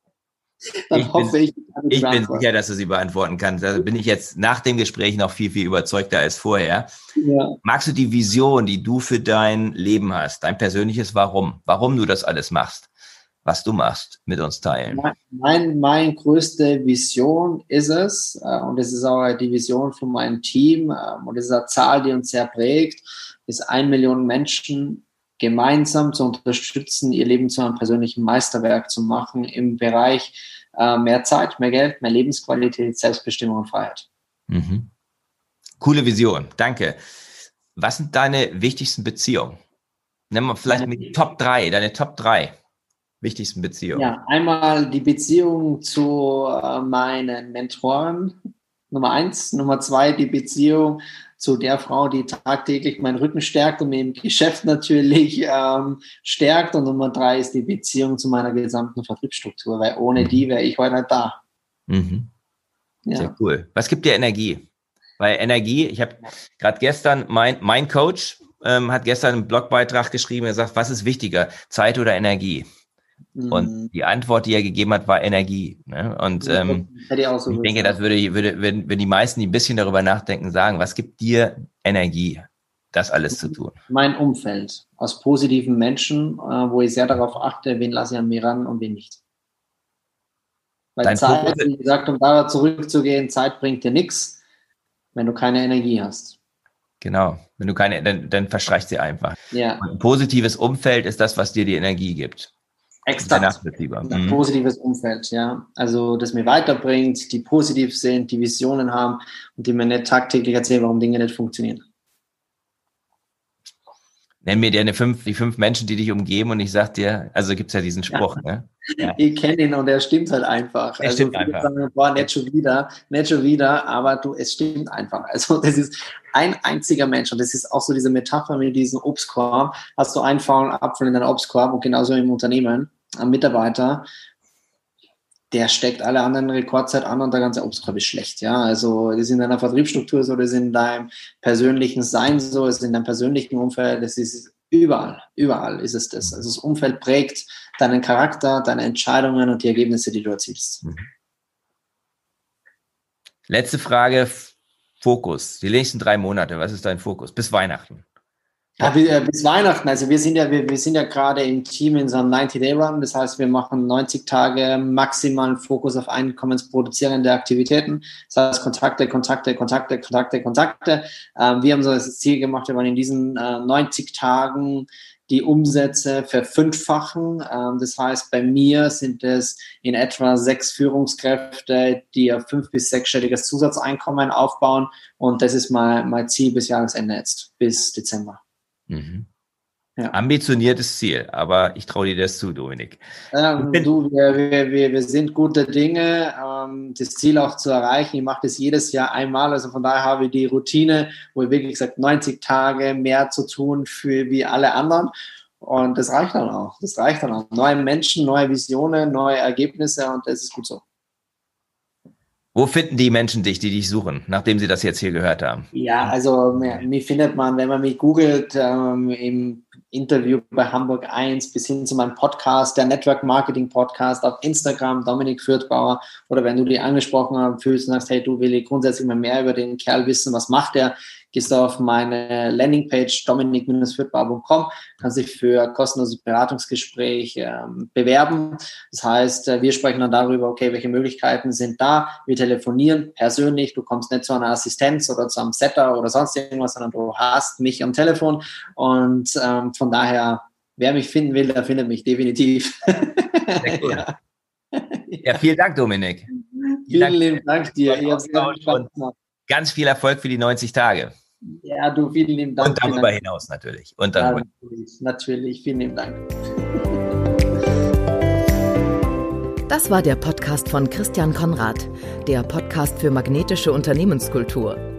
Dann ich hoffe ich. Ich bin sicher, dass du sie beantworten kannst. Da bin ich jetzt nach dem Gespräch noch viel, viel überzeugter als vorher. Ja. Magst du die Vision, die du für dein Leben hast, dein persönliches Warum, warum du das alles machst, was du machst, mit uns teilen? Mein, mein, mein größte Vision ist es, äh, und es ist auch die Vision von meinem Team, äh, und es ist eine Zahl, die uns sehr prägt, ist ein Million Menschen gemeinsam zu unterstützen, ihr Leben zu einem persönlichen Meisterwerk zu machen im Bereich äh, mehr Zeit, mehr Geld, mehr Lebensqualität, Selbstbestimmung und Freiheit. Mhm. Coole Vision, danke. Was sind deine wichtigsten Beziehungen? Nimm mal vielleicht mit die Top 3, deine Top 3 wichtigsten Beziehungen. Ja, einmal die Beziehung zu äh, meinen Mentoren, Nummer eins. Nummer zwei, die Beziehung zu der Frau, die tagtäglich meinen Rücken stärkt und mir im Geschäft natürlich ähm, stärkt. Und Nummer drei ist die Beziehung zu meiner gesamten Vertriebsstruktur, weil ohne die wäre ich heute nicht da. Mhm. Ja. Sehr cool. Was gibt dir Energie? Weil Energie, ich habe gerade gestern, mein, mein Coach ähm, hat gestern einen Blogbeitrag geschrieben, er sagt, was ist wichtiger, Zeit oder Energie? Und mhm. die Antwort, die er gegeben hat, war Energie. Ne? Und ähm, ich, so ich denke, das würde, würde wenn, wenn die meisten, die ein bisschen darüber nachdenken, sagen, was gibt dir Energie, das alles zu tun? Mein Umfeld aus positiven Menschen, äh, wo ich sehr darauf achte, wen lasse ich an mir ran und wen nicht. Weil Dein Zeit, Fokus wie gesagt, um da zurückzugehen, Zeit bringt dir nichts, wenn du keine Energie hast. Genau. Wenn du keine, dann, dann verstreicht sie einfach. Ja. ein positives Umfeld ist das, was dir die Energie gibt. Exakt. Ein mhm. positives Umfeld, ja. Also, das mir weiterbringt, die positiv sind, die Visionen haben und die mir nicht tagtäglich erzählen, warum Dinge nicht funktionieren. Nenn mir dir fünf, die fünf Menschen, die dich umgeben und ich sag dir, also gibt es ja diesen Spruch, ja. ne? [LAUGHS] Ja. Ich kenne ihn und er stimmt halt einfach. Er also stimmt einfach. Sagen, boah, nicht schon wieder, nicht schon wieder, aber du, es stimmt einfach. Also das ist ein einziger Mensch und das ist auch so diese Metapher mit diesem Obstkorb. Hast du einen faulen Apfel in deinem Obstkorb und genauso im Unternehmen am Mitarbeiter, der steckt alle anderen Rekordzeit an und der ganze Obstkorb ist schlecht. Ja, also das ist in deiner Vertriebsstruktur so, das ist in deinem persönlichen Sein so, das ist in deinem persönlichen Umfeld, das ist überall, überall ist es das. Also das Umfeld prägt deinen Charakter, deine Entscheidungen und die Ergebnisse, die du erzielst. Mhm. Letzte Frage, Fokus. Die nächsten drei Monate, was ist dein Fokus? Bis Weihnachten. Ja, äh, bis Weihnachten. Also wir sind ja, wir, wir sind ja gerade im Team in so einem 90-Day-Run. Das heißt, wir machen 90 Tage maximalen Fokus auf einkommensproduzierende Aktivitäten. Das heißt Kontakte, Kontakte, Kontakte, Kontakte, Kontakte. Ähm, wir haben so das Ziel gemacht, wir wollen in diesen äh, 90 Tagen die Umsätze verfünffachen. Ähm, das heißt, bei mir sind es in etwa sechs Führungskräfte, die ein fünf- bis sechsstelliges Zusatzeinkommen aufbauen. Und das ist mein, mein Ziel bis Jahresende jetzt, bis Dezember. Mhm. Ja. Ambitioniertes Ziel, aber ich traue dir das zu, Dominik. Ähm, du, wir, wir, wir sind gute Dinge, ähm, das Ziel auch zu erreichen. Ich mache das jedes Jahr einmal, also von daher habe ich die Routine, wo ich wirklich gesagt 90 Tage mehr zu tun für wie alle anderen. Und das reicht dann auch. Das reicht dann auch. Neue Menschen, neue Visionen, neue Ergebnisse und das ist gut so. Wo finden die Menschen dich, die dich suchen, nachdem sie das jetzt hier gehört haben? Ja, also mich findet man, wenn man mich googelt, ähm, im Interview bei Hamburg 1 bis hin zu meinem Podcast, der Network Marketing Podcast auf Instagram, Dominik Fürthbauer. Oder wenn du dich angesprochen fühlst und sagst, hey, du will ich grundsätzlich mal mehr über den Kerl wissen, was macht er, gehst du auf meine Landingpage dominik-fürthbauer.com, kannst dich für kostenloses Beratungsgespräch ähm, bewerben. Das heißt, äh, wir sprechen dann darüber, okay, welche Möglichkeiten sind da. Wir telefonieren persönlich. Du kommst nicht zu einer Assistenz oder zu einem Setter oder sonst irgendwas, sondern du hast mich am Telefon. Und ähm, von daher, wer mich finden will, der findet mich definitiv. Cool. [LAUGHS] ja. ja. vielen Dank, Dominik. Vielen lieben Dank dir. Ich ganz viel Erfolg für die 90 Tage. Ja, du, vielen lieben Dank. Und darüber hinaus natürlich. Und darüber. Ja, natürlich, natürlich, vielen lieben Dank. Das war der Podcast von Christian Konrad, der Podcast für magnetische Unternehmenskultur.